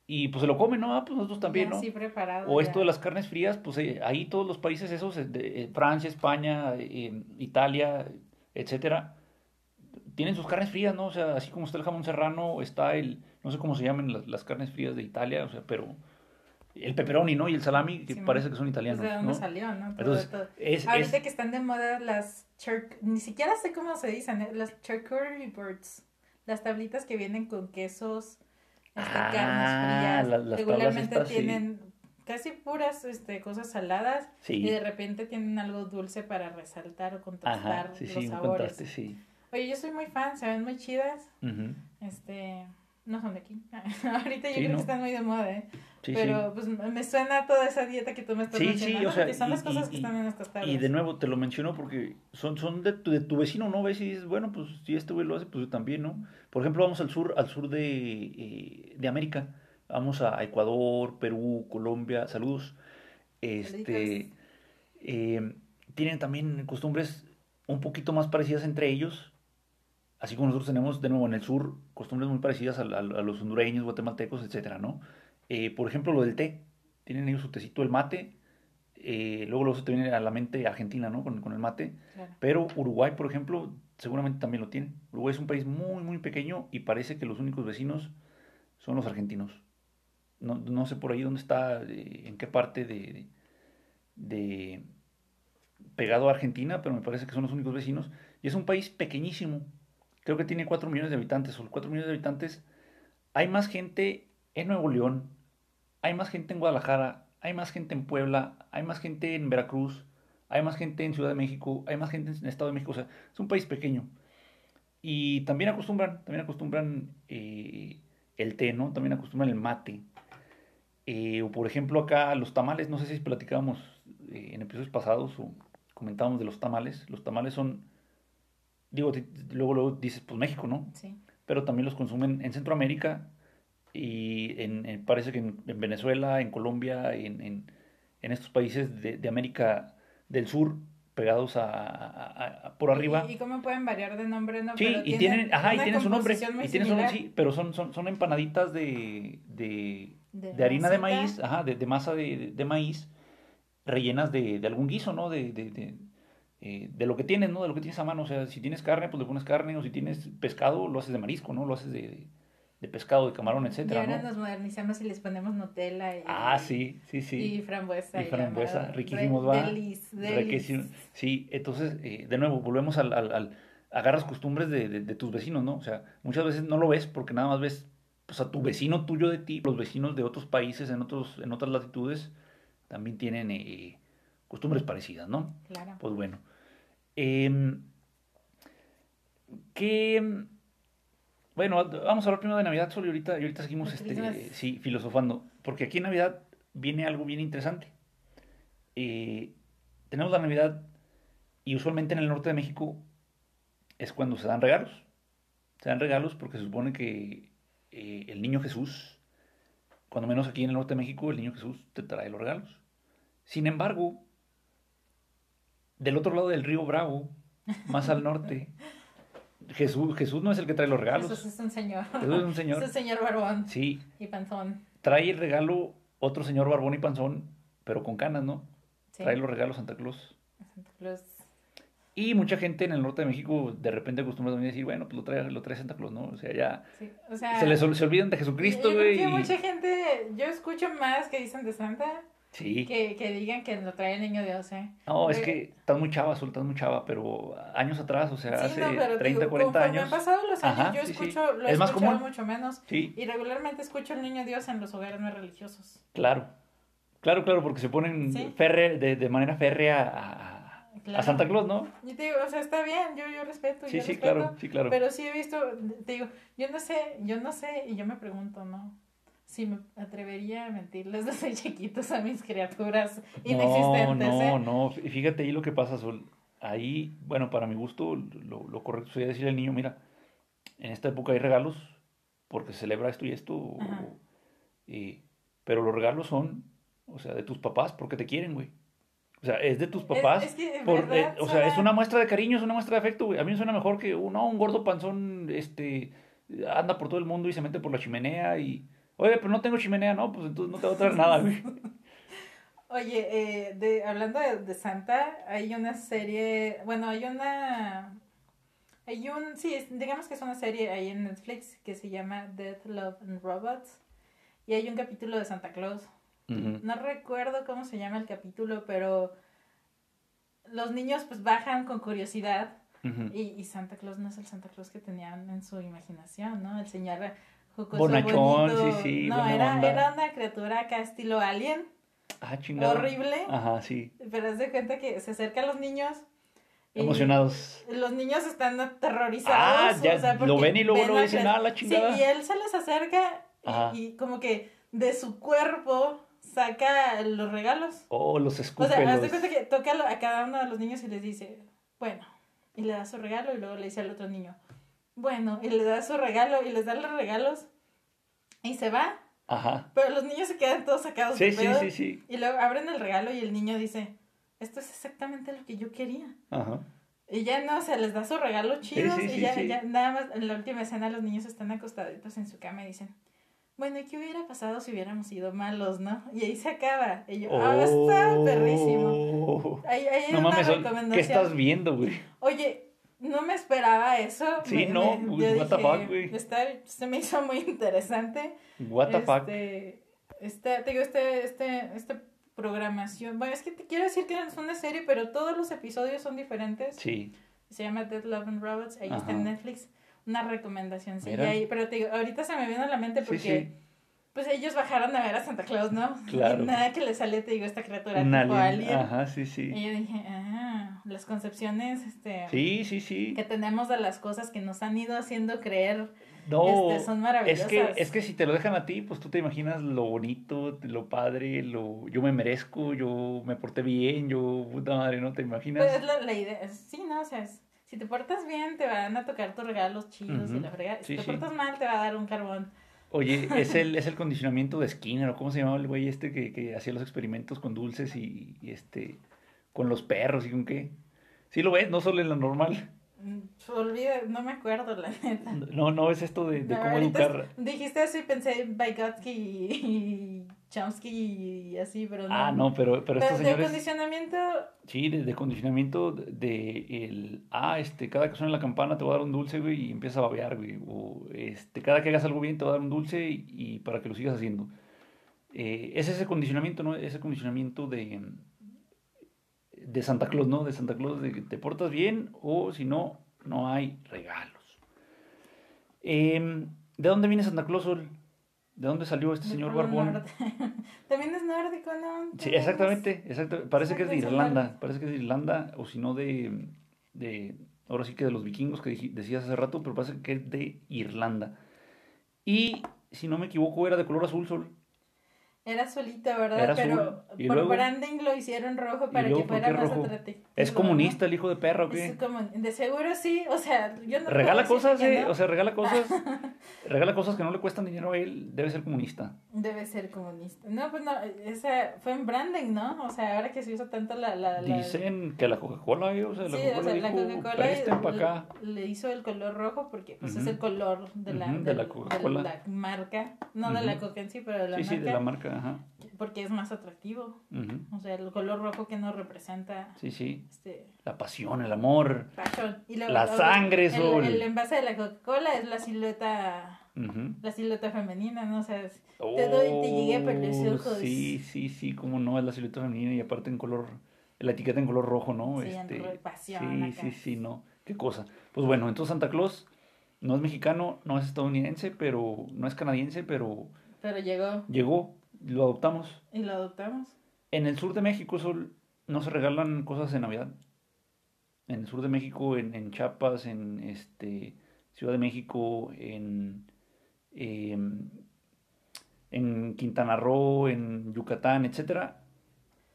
Y pues se lo comen, ¿no? Ah, pues nosotros también, ¿no? Sí, preparado. O esto de las carnes frías, pues eh, ahí todos los países esos, de, Francia, España, eh, Italia, etcétera, tienen sus carnes frías, ¿no? O sea, así como está el jamón serrano, está el, no sé cómo se llaman las, las carnes frías de Italia, o sea, pero el pepperoni, ¿no? Y el salami, que sí, parece que son italianos. ¿De dónde ¿no? salió, no? Todo, Entonces, todo. Es, Ahorita es, que están de moda las. Ni siquiera sé cómo se dicen, ¿eh? las charcuterie boards. Las tablitas que vienen con quesos, Ah, carnes frías. las Regularmente sí. tienen casi puras este, cosas saladas. Sí. Y de repente tienen algo dulce para resaltar o contrastar Ajá, sí, los sabores. Oye, yo soy muy fan, se ven muy chidas. Este, no son de aquí. <laughs> Ahorita yo creo ¿no? que están muy de moda, ¿eh? Sí, Pero pues me suena toda esa dieta que tú me estás Sí, sí, mencionando. o sea, porque son y- las cosas y- que están en estas sí. tablas. Y de nuevo te lo menciono porque son, son de, tu, de tu vecino, ¿no? Ves y dices, bueno, pues si este güey lo hace, pues yo también, ¿no? Por ejemplo, vamos al sur, al sur de, eh, de América. Vamos a Ecuador, Perú, Colombia, saludos. Este, eh, tienen también costumbres un poquito más parecidas entre ellos. Así como nosotros tenemos, de nuevo, en el sur, costumbres muy parecidas a, a- a los hondureños, guatemaltecos, etcétera, ¿no? Eh, por ejemplo, lo del té. Tienen ellos su tecito, el mate. Eh, luego, luego se te viene a la mente Argentina, ¿no? Con, con el mate. Claro. Pero Uruguay, por ejemplo, seguramente también lo tiene. Uruguay es un país muy, muy pequeño y parece que los únicos vecinos son los argentinos. No, no sé por ahí dónde está, eh, en qué parte de, de pegado a Argentina, pero me parece que son los únicos vecinos. Y es un país pequeñísimo. Creo que tiene 4 millones de habitantes. O 4 millones de habitantes. Hay más gente en Nuevo León. Hay más gente en Guadalajara. Hay más gente en Puebla. Hay más gente en Veracruz. Hay más gente en Ciudad de México. Hay más gente en el Estado de México. O sea, es un país pequeño. Y también acostumbran, también acostumbran eh, el té, ¿no? También acostumbran el mate. Eh, o por ejemplo acá los tamales, no sé si platicábamos eh, en episodios pasados o comentábamos de los tamales. Los tamales son, digo, luego, luego dices, pues México, ¿no? Sí. Pero también los consumen en Centroamérica y en, en- parece que en, en Venezuela, en Colombia, en, en, en estos países de, de América del Sur, pegados a, a- a- a- por arriba. ¿Y, y cómo pueden variar de nombre? No, Sí, Pero y tienen, ajá, y tienen su nombre. Y tienen su nombre, sí, pero son, son, son empanaditas de, de, de de harina de maíz, ajá, de, de masa de, de- maíz, rellenas de, de algún guiso, ¿no? De, de, de, eh, de lo que tienes, ¿no? De lo que tienes a mano. O sea, si tienes carne, pues le pones carne, o si tienes pescado, lo haces de marisco, ¿no? Lo haces de, de, pescado, de camarón, Y etcétera, ahora ¿no? nos modernizamos y les ponemos Nutella y, Ah, sí, sí, sí. y frambuesa. Y frambuesa, riquísimos, va. Delis, Riquísimo. delis. Sí, entonces, eh, de nuevo, volvemos al, al, al- agarras costumbres de, de- de tus vecinos, ¿no? O sea, muchas veces no lo ves porque nada más ves pues, a tu vecino tuyo de ti, los vecinos de otros países, en, otros, en otras latitudes, también tienen eh, costumbres parecidas, ¿no? Claro. Pues bueno. Em, ¿Qué...? Bueno, vamos a hablar primero de Navidad, solo y ahorita, y ahorita seguimos este, sí, filosofando. Porque aquí en Navidad viene algo bien interesante. Eh, tenemos la Navidad y usualmente en el norte de México es cuando se dan regalos. Se dan regalos porque se supone que eh, el niño Jesús, cuando menos aquí en el norte de México, el niño Jesús te trae los regalos. Sin embargo, del otro lado del río Bravo, más al norte, <laughs> Jesús, Jesús no es el que trae los regalos. Jesús es un señor. Jesús es un señor. <laughs> Es un señor barbón Sí, y panzón. trae el regalo otro señor barbón y panzón, pero con canas, ¿no? Sí. Trae los regalos Santa Claus. Santa Claus. Y mucha gente en el norte de México de repente acostumbra también a decir, bueno, pues lo trae, lo trae Santa Claus, ¿no? O sea, ya Sí. O sea, se les se olvidan de Jesucristo, güey. y- mucha gente, yo escucho más que dicen de Santa Sí. Que, que digan que lo trae el niño Dios, ¿eh? No, es que estás muy chava, Sol, estás muy chava, pero años atrás, o sea, Sí, hace no, pero 30, digo, 40 conforme años. han pasado los años, Ajá, yo sí, sí. escucho, lo he Es más común. mucho menos. Sí, Y regularmente escucho el niño Dios en los hogares no religiosos. claro. Claro, claro, porque se ponen Sí. férre- de, de manera férrea a, a- Claro. a Santa Claus, ¿no? Y te digo, o sea, está bien, yo, yo respeto, Sí, yo sí, respeto. claro, sí, claro. Pero sí he visto, te digo, yo no sé, yo no sé, y yo me pregunto, ¿no? Si me atrevería a mentirles desde chiquitos a mis criaturas inexistentes, no, ¿eh? no, fí- fíjate ahí lo que pasa, Sol. Ahí, bueno, para mi gusto, lo, lo correcto sería decirle al niño, mira, en esta época hay regalos porque se celebra esto y esto, Ajá. y- pero los regalos son, o sea, de tus papás porque te quieren, güey. O sea, es de tus papás. es que, por- ¿verdad? eh, o sea, es una muestra de cariño, es una muestra de afecto, güey. A mí me suena mejor que uh, no, un gordo panzón, este, anda por todo el mundo y se mete por la chimenea y, oye, pero no tengo chimenea, no, pues entonces no te va a traer nada, güey. <laughs> Oye, eh, de, hablando de, de Santa, hay una serie, bueno, hay una, hay un, sí, es- digamos que es una serie ahí en Netflix que se llama Death, Love and Robots y hay un capítulo de Santa Claus. No recuerdo cómo se llama el capítulo, pero los niños pues bajan con curiosidad y, y Santa Claus no es el Santa Claus que tenían en su imaginación, ¿no? El señor jocoso, Bonachón, bonito. sí, sí, No, buena era, onda. era una criatura acá estilo alien, Ah, chingado. horrible. Ajá, sí. Pero haz de cuenta que se acerca a los niños. Emocionados. Los niños están aterrorizados. Ah, ya o sea, lo ven y luego ven lo la dicen, ah, la chingada. Sí, y él se les acerca Ajá. y, como que de su cuerpo saca los regalos. Oh, los O escupe. sea, haz de cuenta que toca a cada uno de los niños y les dice, bueno, y le da su regalo y luego le dice al otro niño, bueno, y le da su regalo y les da los regalos y se va. Ajá. Pero los niños se quedan todos sacados Sí, de sí, pedo. sí, sí. Y luego abren el regalo y el niño dice, esto es exactamente lo que yo quería. Ajá. Y ya no, se les da su regalo chido sí, y sí, ya, sí. ya nada más en la última escena los niños están acostaditos en su cama y dicen, bueno, ¿y qué hubiera pasado si hubiéramos sido malos, no? Y ahí se acaba. Y yo, ah, está perrísimo. Oh. Ahí, ahí No una mames, Sol, recomendación. ¿qué estás viendo, güey? Oye, no me esperaba eso. Sí, Me- no, me- pues, yo what the dije, fuck, güey. está- se me hizo muy <laughs> interesante. What the fuck. Este, este, te digo, este, este, esta programación. Bueno, es que te quiero decir que es una serie, pero todos los episodios son diferentes. Sí. Se llama Dead Love and Robots. Ahí está en Netflix. Una recomendación. Sí, ahí, pero te digo, ahorita se me vino a la mente Sí, porque. sí. Pues ellos bajaron a ver a Santa Claus, ¿no? Claro. Y nada que le sale, te digo, esta criatura Un tipo alien. Ajá, sí, sí. Y yo dije, ah, las concepciones, este. Sí, sí, sí. Que tenemos de las cosas que nos han ido haciendo creer No, este, son es maravillosas. que, es que si te lo dejan a ti, pues tú te imaginas lo bonito, lo padre, lo yo me merezco, yo me porté bien, yo, puta madre, ¿no? ¿Te imaginas? Pues es la, la idea, es- sí, ¿no? O sea, es- si te portas bien, te van a tocar tus regalos chidos y Ujú. la fregada. Si Sí, te sí. portas mal, te va a dar un carbón. Oye, <laughs> es el, es el condicionamiento de Skinner, ¿o cómo se llamaba el güey este que, que hacía los experimentos con dulces y, y este, con los perros y con qué? Sí lo ves, no solo en lo normal. Mm, Olvida, no me acuerdo, la neta. No, no es esto de, de No, cómo educar. Dijiste eso y pensé en Vygotsky y, Chomsky y así, pero no. Ah, no, pero, pero estos de señores... condicionamiento, Sí, de, de condicionamiento de, de el, ah, este, cada que suene la campana te voy a dar un dulce, güey, y empieza a babear, güey, o este, cada que hagas algo bien te voy a dar un dulce y, y para que lo sigas haciendo. Eh, es ese condicionamiento, ¿no? Ese condicionamiento de, de Santa Claus, ¿no? De Santa Claus, de que te portas bien o si no, no hay regalos. Em, ¿De dónde viene Santa Claus, Sol? ¿De dónde salió este señor Barbón? Norte. <laughs> También es nórdico, ¿no? Sí, exactamente, exacto. Parece que es de Irlanda, parece que es de Irlanda, o si no de, de, ahora sí que de los vikingos que decías hace rato, pero parece que es de Irlanda. Y, si no me equivoco, era de color azul, Sol. Era solita, ¿verdad? Era Pero azul. Por luego- branding lo hicieron rojo para luego que fuera más atractivo. ¿Es comunista el hijo de perra o qué? De seguro sí, o sea, yo no Regala cosas, que eh, no. o sea, regala cosas, <laughs> regala cosas que no le cuestan dinero a él, debe ser comunista. Debe ser comunista. No, pues no, esa fue en branding, ¿no? O sea, ahora que se usa tanto la... la, la- Dicen que la Coca-Cola, eh, o sea, la Sí, Coca-Cola o sea, la dijo, Coca-Cola le, hizo el color rojo porque pues es el color de la, de la Coca-Cola. marca, no de la coca en sí, pero de la Sí, marca, sí, de la marca, ajá. porque es más atractivo. O sea, el color rojo que nos representa Sí, sí. este La pasión, el amor. Y La sangre, el, Sol. el envase de la Coca-Cola es la silueta. La silueta femenina, ¿no? O sea, es- te doy, te llegué por los Oh, ojos. Sí, sí, sí, como no, es la silueta femenina y aparte en color, la etiqueta en color rojo, ¿no? Sí, en ro- pasión sí, acá. sí, sí, no, qué cosa. Pues bueno, entonces Santa Claus no es mexicano, no es estadounidense, pero no es canadiense, pero Pero llegó llegó, lo adoptamos. y lo adoptamos. En el sur de México Sol, no se regalan cosas de Navidad. En el sur de México, en, en Chiapas, en este Ciudad de México, en, em, en Quintana Roo, en Yucatán, etcétera,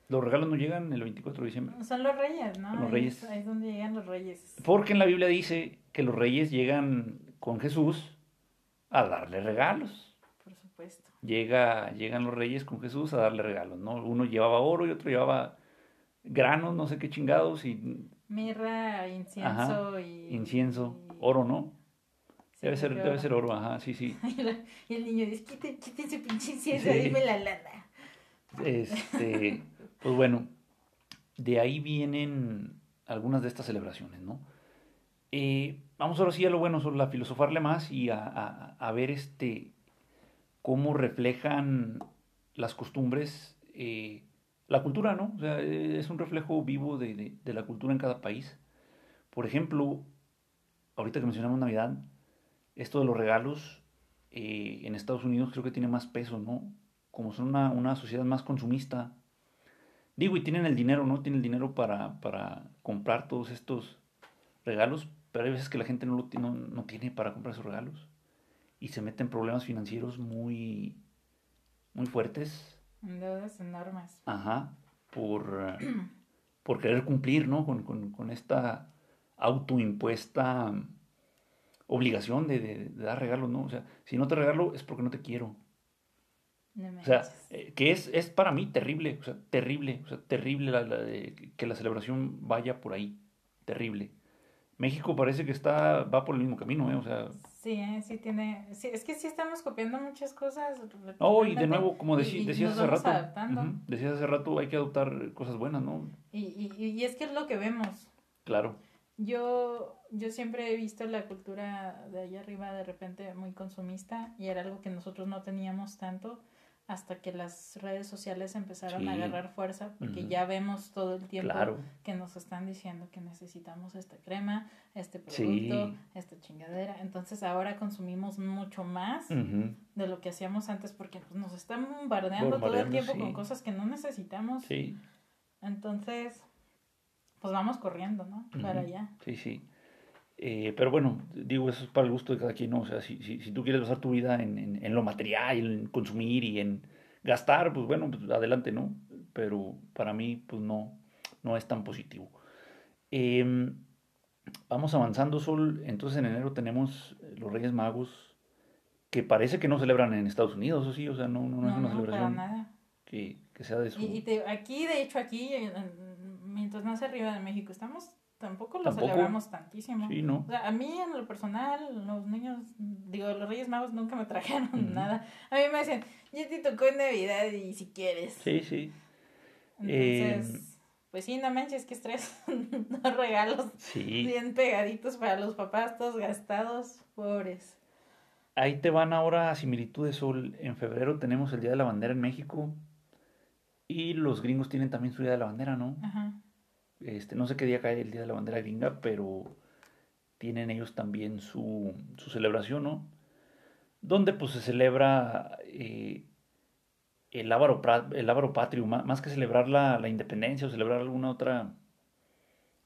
los regalos no llegan el 24 de diciembre. Son los reyes, ¿no? Los reyes. es- Ahí es donde llegan los reyes. Porque en la Biblia dice que los reyes llegan con Jesús a darle regalos. Por supuesto. Llega, llegan los reyes con Jesús a darle regalos, ¿no? Uno llevaba oro y otro llevaba granos, no sé qué chingados, y Mirra, incienso y... incienso, y- oro, ¿no? sí, Debe ser, debe ser oro, ajá, sí, sí. <laughs> Y la- el niño dice, quiten, quiten su pinche incienso, Sí. dime la lana. Este, <laughs> pues bueno, de ahí vienen algunas de estas celebraciones, ¿no? Eh, vamos ahora sí a lo bueno, solo a filosofarle más y a, a- a ver este cómo reflejan las costumbres, eh, la cultura, ¿no? O sea, es un reflejo vivo de, la cultura en cada país. Por ejemplo, ahorita que mencionamos Navidad, esto de los regalos eh, en Estados Unidos creo que tiene más peso, ¿no? Como son una, sociedad más consumista. Digo, y tienen el dinero, ¿no? Tienen el dinero para, comprar todos estos regalos, pero hay veces que la gente no, lo, no, tiene para comprar esos regalos. Y se meten en problemas financieros muy, muy fuertes. En deudas enormes. Ajá, por, <clears throat> por querer cumplir, ¿no? Con, con- con esta autoimpuesta mm, obligación de, de- de dar regalos, ¿no? O sea, si no te regalo es porque no te quiero. No me O sea, eh, que es, es para mí terrible, o sea, terrible, o sea, terrible la- la de- que la celebración vaya por ahí, terrible. México parece que está, va por el mismo camino, ¿eh? O sea, Sí, eh, sí tiene... Sí, es que sí estamos copiando muchas cosas. oh, y de nuevo, como y decías hace rato, decías hace rato, hay que adoptar cosas buenas, ¿no? y, y, y es que es lo que vemos. Claro, Yo, yo siempre he visto la cultura de allá arriba de repente muy consumista y era algo que nosotros no teníamos tanto hasta que las redes sociales empezaron a agarrar fuerza porque ya vemos todo el tiempo claro. que nos están diciendo que necesitamos esta crema, este producto, Sí. esta chingadera. Entonces ahora consumimos mucho más de lo que hacíamos antes porque pues, nos están bombardeando, todo el tiempo sí. con cosas que no necesitamos. Entonces, pues vamos corriendo, ¿no? Para allá. sí, sí. Eh, pero bueno, digo, eso es para el gusto de cada quien, ¿no? O sea, si, si, si tú quieres basar tu vida en, en, en lo material, en consumir y en gastar, pues bueno, pues adelante, ¿no? Pero para mí, pues no, no es tan positivo. Em, vamos avanzando, Sol. Entonces en enero tenemos eh, los Reyes Magos, que parece que no celebran en Estados Unidos, ¿o sí? O sea, no, no, no es No, una no, para celebración nada. que, que sea de su... Y, y te- aquí, de hecho, aquí, en- en- mientras más arriba de México estamos, tampoco lo Tampoco. celebramos tantísimo. Sí, ¿no? O sea, a mí en lo personal, los niños, digo, los Reyes Magos nunca me trajeron nada. A mí me dicen, ya te tocó en Navidad y si quieres. Sí, sí. Entonces, Em. pues sí, no manches, que estrés. <laughs> Dos regalos Sí. bien pegaditos para los papás, todos gastados, pobres. Ahí te van ahora similitudes, Sol. En febrero tenemos el Día de la Bandera en México. Y los gringos tienen también su Día de la Bandera, ¿no? Ajá. Este, no sé qué día cae el Día de la Bandera gringa, pero tienen ellos también su, su celebración, ¿no? Donde pues se celebra eh, el ávaro, el ávaro patrio, má- más que celebrar la, la independencia o celebrar alguna otra,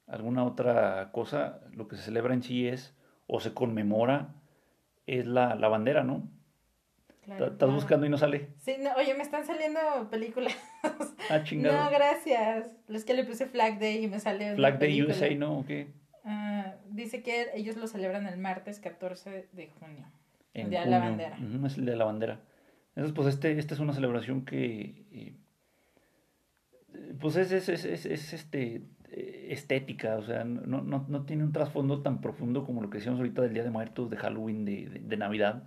alguna otra cosa, lo que se celebra en sí es, o se conmemora, es la, la bandera, ¿no? Claro, Estás claro. buscando y no sale. Sí, no, oye, me están saliendo películas. <laughs> Ah, chingado. No, gracias. Es que le puse Flag Day y me sale. Flag Day película. USA, ¿no? ¿O qué? Ah, dice que ellos lo celebran el martes 14 de junio. En El Día de la. Bandera. Es el Día de la Bandera. Entonces, pues este, esta es una celebración que, eh, pues es, es, es, es, es, este, eh, estética, o sea, no, no, no tiene un trasfondo tan profundo como lo que decíamos ahorita del Día de Muertos, de Halloween, de, de, de Navidad.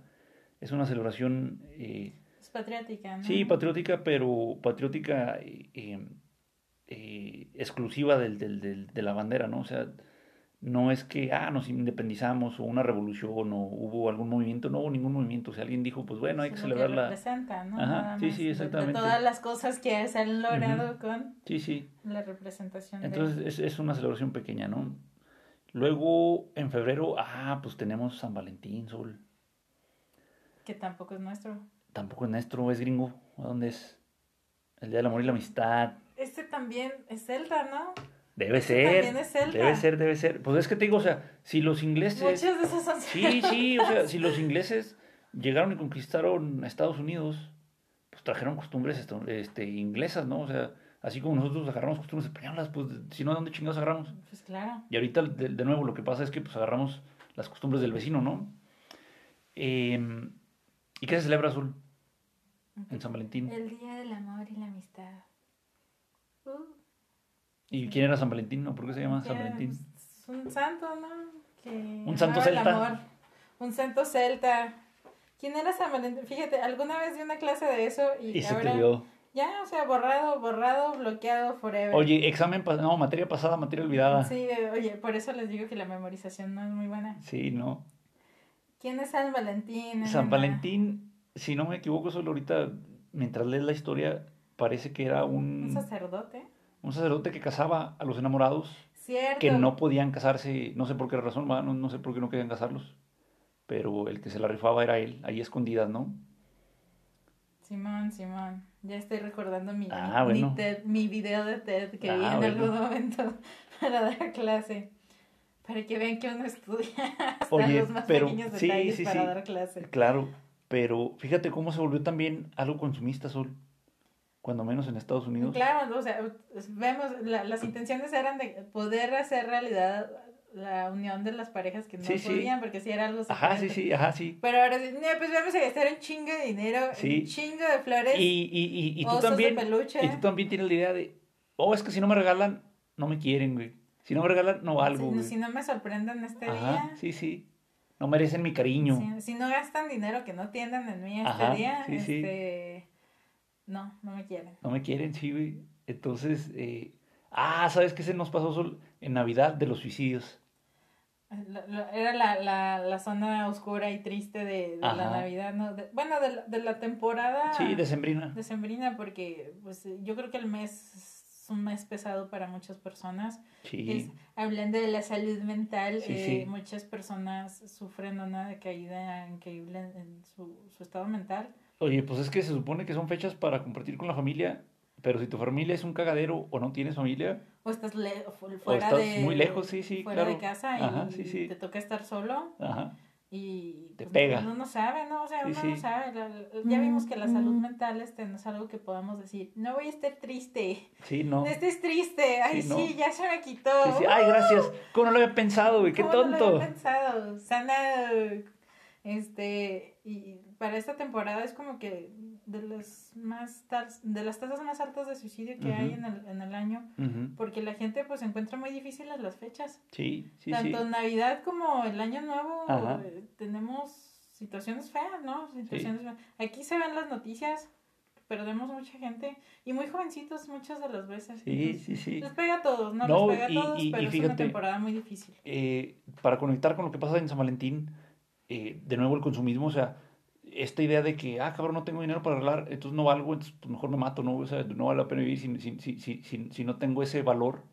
Es una celebración, eh, Es patriótica, ¿no? sí, patriótica, pero patriótica eh, eh, eh, exclusiva del, del, del- de la bandera, ¿no? O sea, no es que, ah, nos independizamos o una revolución o hubo algún movimiento, no hubo ningún movimiento. O sea, alguien dijo, pues bueno, hay que Es celebrar lo que la... representa, ¿no? Ajá, sí, sí, de- de exactamente. todas las cosas que se han logrado con Sí, sí. la representación de- Entonces es, es una celebración pequeña, ¿no? Luego, en febrero, ah, pues tenemos San Valentín, Sol. Que tampoco es nuestro. Tampoco es nuestro, es gringo. ¿A dónde es? El Día del Amor y la Amistad. Este también es celta, ¿no? Debe Ese ser. también es celta. Debe ser, debe ser. Pues es que te digo, o sea, si los ingleses... Muchos de esos son Sí, sí, o sea, si los ingleses llegaron y conquistaron a Estados Unidos, pues trajeron costumbres esto- este, inglesas, ¿no? O sea, así como nosotros agarramos costumbres españolas, pues si no, ¿de dónde chingados agarramos? Pues claro. Y ahorita, de, de nuevo, lo que pasa es que pues agarramos las costumbres del vecino, ¿no? Em, ¿Y qué se celebra, Azul, en San Valentín? El Día del Amor y la Amistad. Uh, ¿Y quién era San Valentín? ¿No? ¿Por qué se llama San Valentín? pues, un santo, ¿no? Que Un santo el celta. amor. Un santo celta. ¿Quién era San Valentín? Fíjate, alguna vez di una clase de eso y, Y se ahora te dio. ya, o sea, borrado, borrado, bloqueado forever. Oye, examen, no, materia pasada, materia olvidada. Sí, oye, por eso les digo que la memorización no es muy buena. Sí, ¿no? ¿Quién es San Valentín? San? Valentín, si no me equivoco, solo ahorita, mientras lees la historia, parece que era Un un, sacerdote. un sacerdote que casaba a los enamorados Cierto. que no podían casarse, no sé por qué razón, no, no sé por qué no querían casarlos, pero el que se la rifaba era él, ahí escondidas, ¿no? Simón, Simón. Ya estoy recordando mi, Ah, mi, bueno. TED- mi video de TED que Ah, vi en bueno. algún momento <laughs> para dar clase. Para que vean que uno estudia <laughs> hasta Oye, los más pero- pequeños sí, detalles sí, para sí. dar clase. Claro, pero fíjate cómo se volvió también algo consumista, Sol, cuando menos en Estados Unidos. Claro, o sea, vemos, la- las intenciones eran de poder hacer realidad la unión de las parejas que no Sí, sí. podían, porque si era algo Ajá, sí, sí, ajá, sí. Pero ahora sí, no, pues vamos a gastar un chingo de dinero, Sí. un chingo de flores, Y, y, y, y tú también, y tú también tienes la idea de, oh, es que si no me regalan, no me quieren, güey. Si no me regalan, no valgo, si, no me sorprenden este Ajá, día. sí, sí. No merecen mi cariño. Si, si no gastan dinero que no tiendan en mí este Ajá, día, sí, sí. este, no, no me quieren. No me quieren, sí, güey. Entonces, eh... ah, ¿sabes qué se nos pasó Sol? En Navidad de los suicidios? Era la, la, la zona oscura y triste de, de la. Navidad, ¿no? De- bueno, de la, de la temporada Sí, decembrina. decembrina, porque pues yo creo que el mes mes pesado para muchas personas. Sí. Es, hablando de la salud mental, Sí, eh, sí. muchas personas sufren una decaída increíble en, su, su estado mental. Oye, pues es que se supone que son fechas para compartir con la familia, pero si tu familia es un cagadero o no tienes familia, O estás le- fu- fuera estás de... muy lejos, sí, sí, Fuera claro. de casa y Ajá, sí, sí. te toca estar solo ajá, y... Te pues, pega. Uno no sabe, ¿no? O sea, Sí, uno sí. no sabe. Ya vimos que la salud mental este no es algo que podamos decir, no voy a estar triste. sí, no. No estés triste. Ay, Sí, ya se me quitó. Ay, gracias. ¿Cómo no lo había pensado, güey? Qué ¿Cómo no lo tonto. había pensado? Sanado. Este, y para esta temporada es como que de las más de las tasas más altas de suicidio que hay Ujú. en el, en el año, Ujú. porque la gente pues encuentra muy difíciles las fechas. Sí, sí, sí. Tanto Navidad como el Año Nuevo eh, tenemos situaciones feas, ¿no? Situaciones feas. Aquí se ven las noticias, perdemos mucha gente y muy jovencitos muchas de las veces. Sí, Entonces, sí, sí. Les pega a todos, ¿no? No, Les pega a todos, y- pero y es una fíjate, temporada muy difícil. eh, para conectar con lo que pasa en San Valentín, eh, de nuevo el consumismo, o sea, esta idea de que, ah, cabrón, no tengo dinero para arreglar, entonces no valgo, entonces pues mejor me mato, ¿no? O sea, no vale la pena vivir si, si, si, si, no tengo ese valor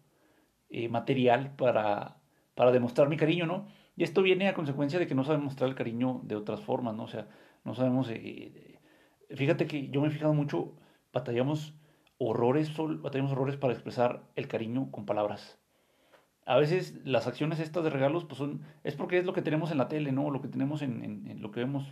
eh, material para, para demostrar mi cariño, ¿no? Y esto viene a consecuencia de que no sabemos mostrar el cariño de otras formas, ¿no? O sea, no sabemos... eh, eh, fíjate que yo me he fijado mucho, batallamos horrores, batallamos horrores para expresar el cariño con palabras a veces las acciones estas de regalos pues son es porque es lo que tenemos en la tele no lo que tenemos en, lo que vemos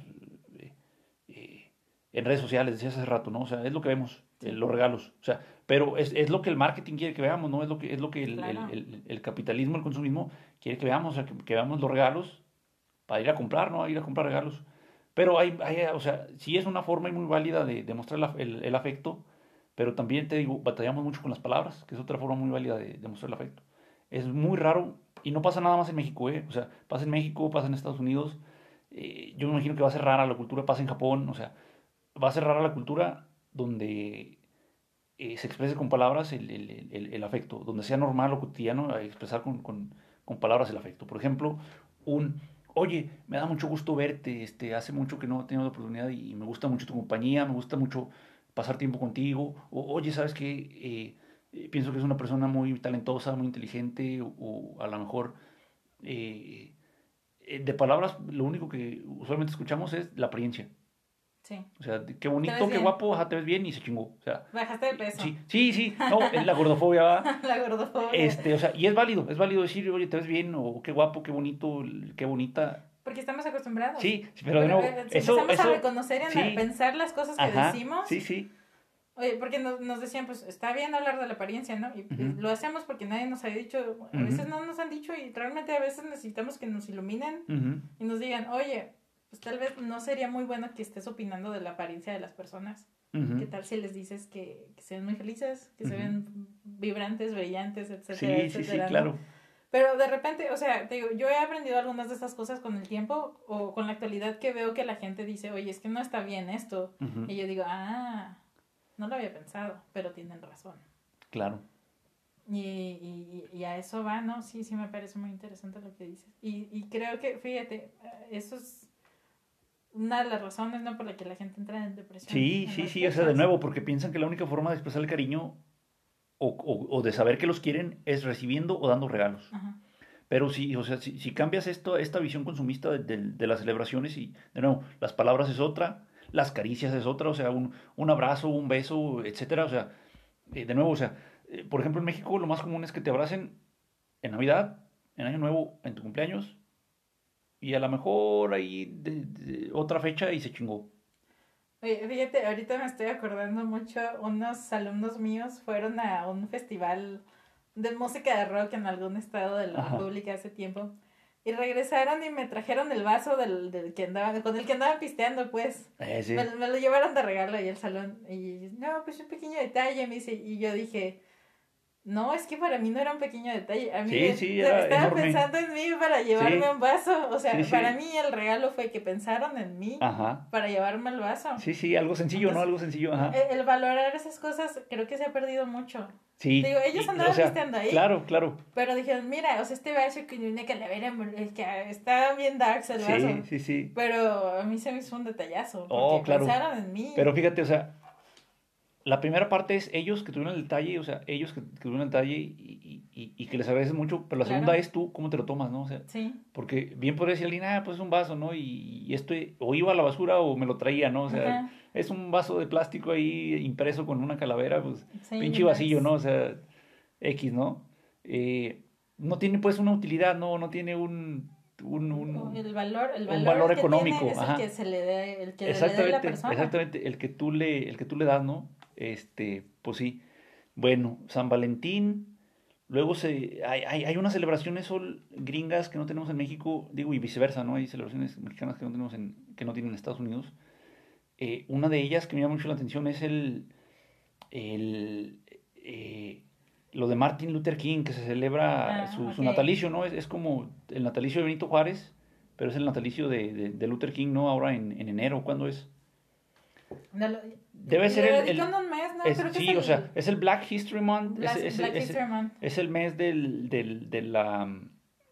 en redes sociales decías hace rato no o sea es lo que vemos Sí. los regalos o sea pero es, es lo que el marketing quiere que veamos no es lo que es lo que el, Claro. el, el- el capitalismo el consumismo quiere que veamos o sea que, que veamos los regalos para ir a comprar no a ir a comprar regalos pero hay, hay o sea sí es una forma muy válida de, de mostrar la- el, el afecto pero también te digo batallamos mucho con las palabras que es otra forma muy válida de, de mostrar el afecto es muy raro y no pasa nada más en México, ¿eh? O sea, pasa en México, pasa en Estados Unidos. eh, yo me imagino que va a ser rara la cultura, pasa en Japón, o sea, va a ser rara la cultura donde eh, se exprese con palabras el, afecto, donde sea normal o cotidiano eh, expresar con, con, con palabras el afecto. Por ejemplo, un, oye, me da mucho gusto verte, este, hace mucho que no he tenido la oportunidad y me gusta mucho tu compañía, me gusta mucho pasar tiempo contigo, o oye, ¿sabes qué? Eh, pienso que es una persona muy talentosa, muy inteligente, o, a lo mejor de palabras lo único que usualmente escuchamos es la apariencia. Sí. O sea, qué bonito, qué guapo, te ves bien y se chingó. O sea, Bajaste de peso. Sí, sí, sí. No, la gordofobia va. <laughs> la gordofobia. Este, o sea, y es válido, es válido decir, oye, te ves bien, o qué guapo, qué bonito, qué bonita. Porque estamos acostumbrados. Sí, pero de nuevo. Eso, empezamos a reconocer y a pensar las cosas que decimos. Sí, sí. Oye, porque nos, nos, decían, pues está bien hablar de la apariencia, ¿no? Y lo hacemos porque nadie nos había dicho, a veces no nos han dicho y realmente a veces necesitamos que nos iluminen y nos digan, oye, pues tal vez no sería muy bueno que estés opinando de la apariencia de las personas. ¿Qué tal si les dices que, que se ven muy felices, que se ven vibrantes, brillantes, etcétera, sí, Sí, sí, claro. Pero de repente, o sea, te digo, yo he aprendido algunas de estas cosas con el tiempo o con la actualidad que veo que la gente dice, oye, es que no está bien esto. Y yo digo, ah, no lo había pensado, pero tienen razón. Claro. Y, y, y, a eso va, ¿no? Sí, sí me parece muy interesante lo que dices. Y, y creo que, fíjate, eso es una de las razones, ¿no? Por la que la gente entra en depresión. Sí, sí, sí, o sea, de nuevo, porque piensan que la única forma de expresar el cariño o, o, o de saber que los quieren es recibiendo o dando regalos. Pero si, o sea, si, si cambias esto, esta visión consumista de, de, de, las celebraciones y, de nuevo, las palabras es otra, las caricias es otra, o sea, un, un abrazo, un beso, etcétera, o sea, eh, de nuevo, o sea, eh, por ejemplo, en México lo más común es que te abracen en Navidad, en Año Nuevo, en tu cumpleaños, y a lo mejor ahí de, otra fecha y se chingó. Oye, fíjate, ahorita me estoy acordando mucho, unos alumnos míos fueron a un festival de música de rock en algún estado de la República hace tiempo. Y regresaron y me trajeron el vaso del, del que andaba, con el que andaban pisteando, pues. Eh, me, me, lo llevaron de regalo ahí al salón. Y no, pues un pequeño detalle, me dice. Y yo dije, no, es que para mí no era un pequeño detalle. A mí sí, sí, estaban pensando en mí para llevarme un vaso. O sea, para mí el regalo fue que pensaron en mí para llevarme el vaso. Sí, sí, algo sencillo, ¿no? Algo sencillo. Ajá. El, el, valorar esas cosas creo que se ha perdido mucho. Sí. Digo, ellos andaban o ahí. Claro, claro. Pero dijeron, mira, o sea, este vaso que una calavera, que está bien dark el vaso. Sí, sí, sí. Pero a mí se me hizo un detallazo. Oh, porque pensaron en mí. Pero fíjate, o sea, la primera parte es ellos que tuvieron el detalle, o sea, ellos que, tuvieron el detalle y, y, y, que les agradeces mucho, pero la segunda es tú, cómo te lo tomas, ¿no? O sea, sí. Porque bien podría decir alguien, ah, pues es un vaso, ¿no? Y, esto o iba a la basura o me lo traía, ¿no? O sea, es un vaso de plástico ahí impreso con una calavera, pues pinche vasillo, ¿no? O sea, X, ¿no? Eh, no tiene pues una utilidad, no, no tiene un, un, un, el valor, el valor, un valor económico. es el que se le dé, el que exactamente, le dé la persona. Exactamente, el que tú le, el que tú le das, ¿no? Este, pues sí. Bueno, San Valentín, luego se, hay, hay, hay unas celebraciones gringas que no tenemos en México, digo, y viceversa, ¿no? Hay celebraciones mexicanas que no tenemos en, que no tienen en Estados Unidos. Eh, una de ellas que me llama mucho la atención es el, el eh, lo de Martin Luther King, que se celebra ah, su, su, natalicio, ¿no? Es, es, como el natalicio de Benito Juárez, pero es el natalicio de, de, de Luther King, ¿no? Ahora en, en enero, ¿cuándo es? Debe ser el, el un mes, ¿no? Es, Creo que sí, es el, o sea, es el Black History Month. Black, es, Black es, History Month. es, el mes del, del, de, la,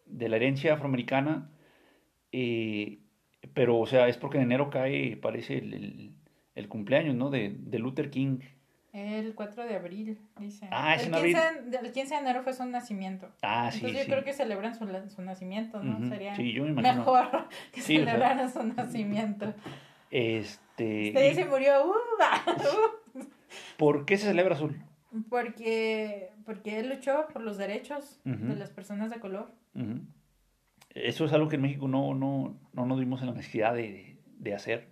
de la herencia afroamericana. Eh, pero, o sea, es porque en enero cae, parece, el, el, cumpleaños, ¿no? De, de Luther King. El 4 de abril, dice. Ah, es el, 15, abril. el 15 de enero fue su nacimiento. Ah, sí. Entonces yo creo que celebran su, su nacimiento, ¿no? Sería sí, yo me mejor <laughs> que sí, celebraran o sea, su nacimiento. <laughs> Este. Usted se murió. <laughs> Uh, ¿Por qué se celebra azul? Porque, porque él luchó por los derechos de las personas de color. Eso es algo que en México no, no, no nos dimos en la necesidad de, de hacer.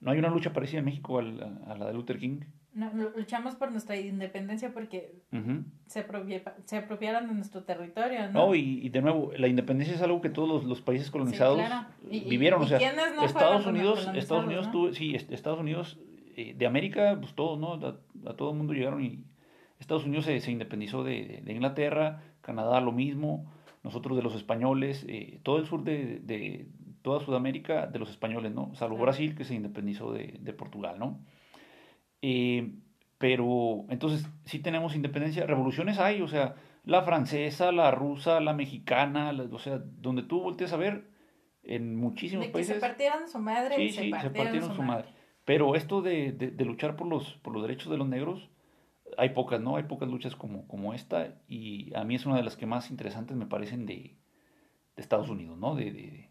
no hay una lucha parecida en México a la, a la de Luther King. No, luchamos por nuestra independencia porque se, se apropiaron de nuestro territorio, ¿no? No, y, de nuevo, la independencia es algo que todos los, países colonizados vivieron. o sea, Estados Unidos, Estados Unidos, ¿no? sí, Estados Unidos eh, de América, pues todos, ¿no? A, todo el mundo llegaron y Estados Unidos se, se independizó de, de, Inglaterra, Canadá lo mismo, nosotros de los españoles, eh, todo el sur de, de, toda Sudamérica de los españoles, ¿no? Salvo Brasil que se independizó de, de Portugal, ¿no? Eh, pero entonces sí tenemos independencia, revoluciones hay, o sea, la francesa, la rusa, la mexicana, la- o sea, donde tú volteas a ver, en muchísimos De que países. se partieron su madre Sí, y sí, se se partieron, partieron su, madre. madre. Pero esto de, de- de luchar por los, por los derechos de los negros, hay pocas, ¿no? Hay pocas luchas como, como esta y a mí es una de las que más interesantes me parecen de, de Estados Unidos, ¿no? De-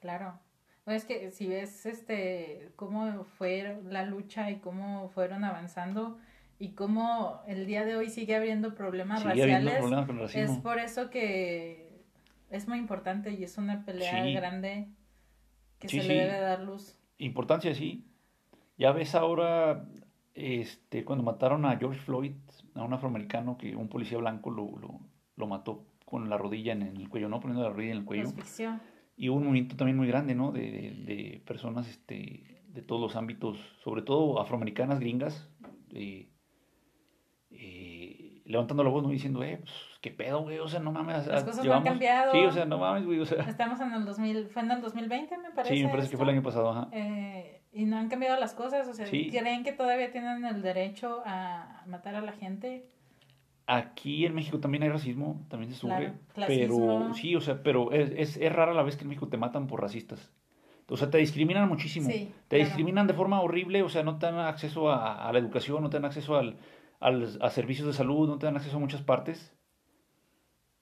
Claro. Es que si ves este cómo fue la lucha y cómo fueron avanzando y cómo el día de hoy sigue habiendo problemas sigue habiendo raciales, problemas con es por eso que es muy importante y es una pelea Sí. grande que Sí, se sí. le debe dar luz. Importancia, sí. Ya ves ahora, este, cuando mataron a George Floyd, a un afroamericano que un policía blanco lo, lo, lo mató con la rodilla en el cuello, ¿no? Poniendo la rodilla en el cuello. Y hubo un movimiento también muy grande, ¿no? De, de- personas este, de todos los ámbitos, sobre todo afroamericanas, gringas, eh, eh, levantando la voz, ¿no? Diciendo, eh, pues, qué pedo, güey, o sea, no mames. Las cosas no han cambiado. Sí, o sea, no mames, güey, o sea. Estamos en el 2000, fue en el 2020 me parece. Sí, me parece que fue el año pasado, ajá. Eh, y no han cambiado las cosas, o sea, Sí. creen que todavía tienen el derecho a matar a la gente. Aquí en México también hay racismo, también se sufre, Claro, pero sí, o sea, pero es, es, es rara la vez que en México te matan por racistas. O sea, te discriminan muchísimo. Sí, te claro. discriminan de forma horrible, o sea, no te dan acceso a, a la educación, no te dan acceso al, al- a servicios de salud, no te dan acceso a muchas partes.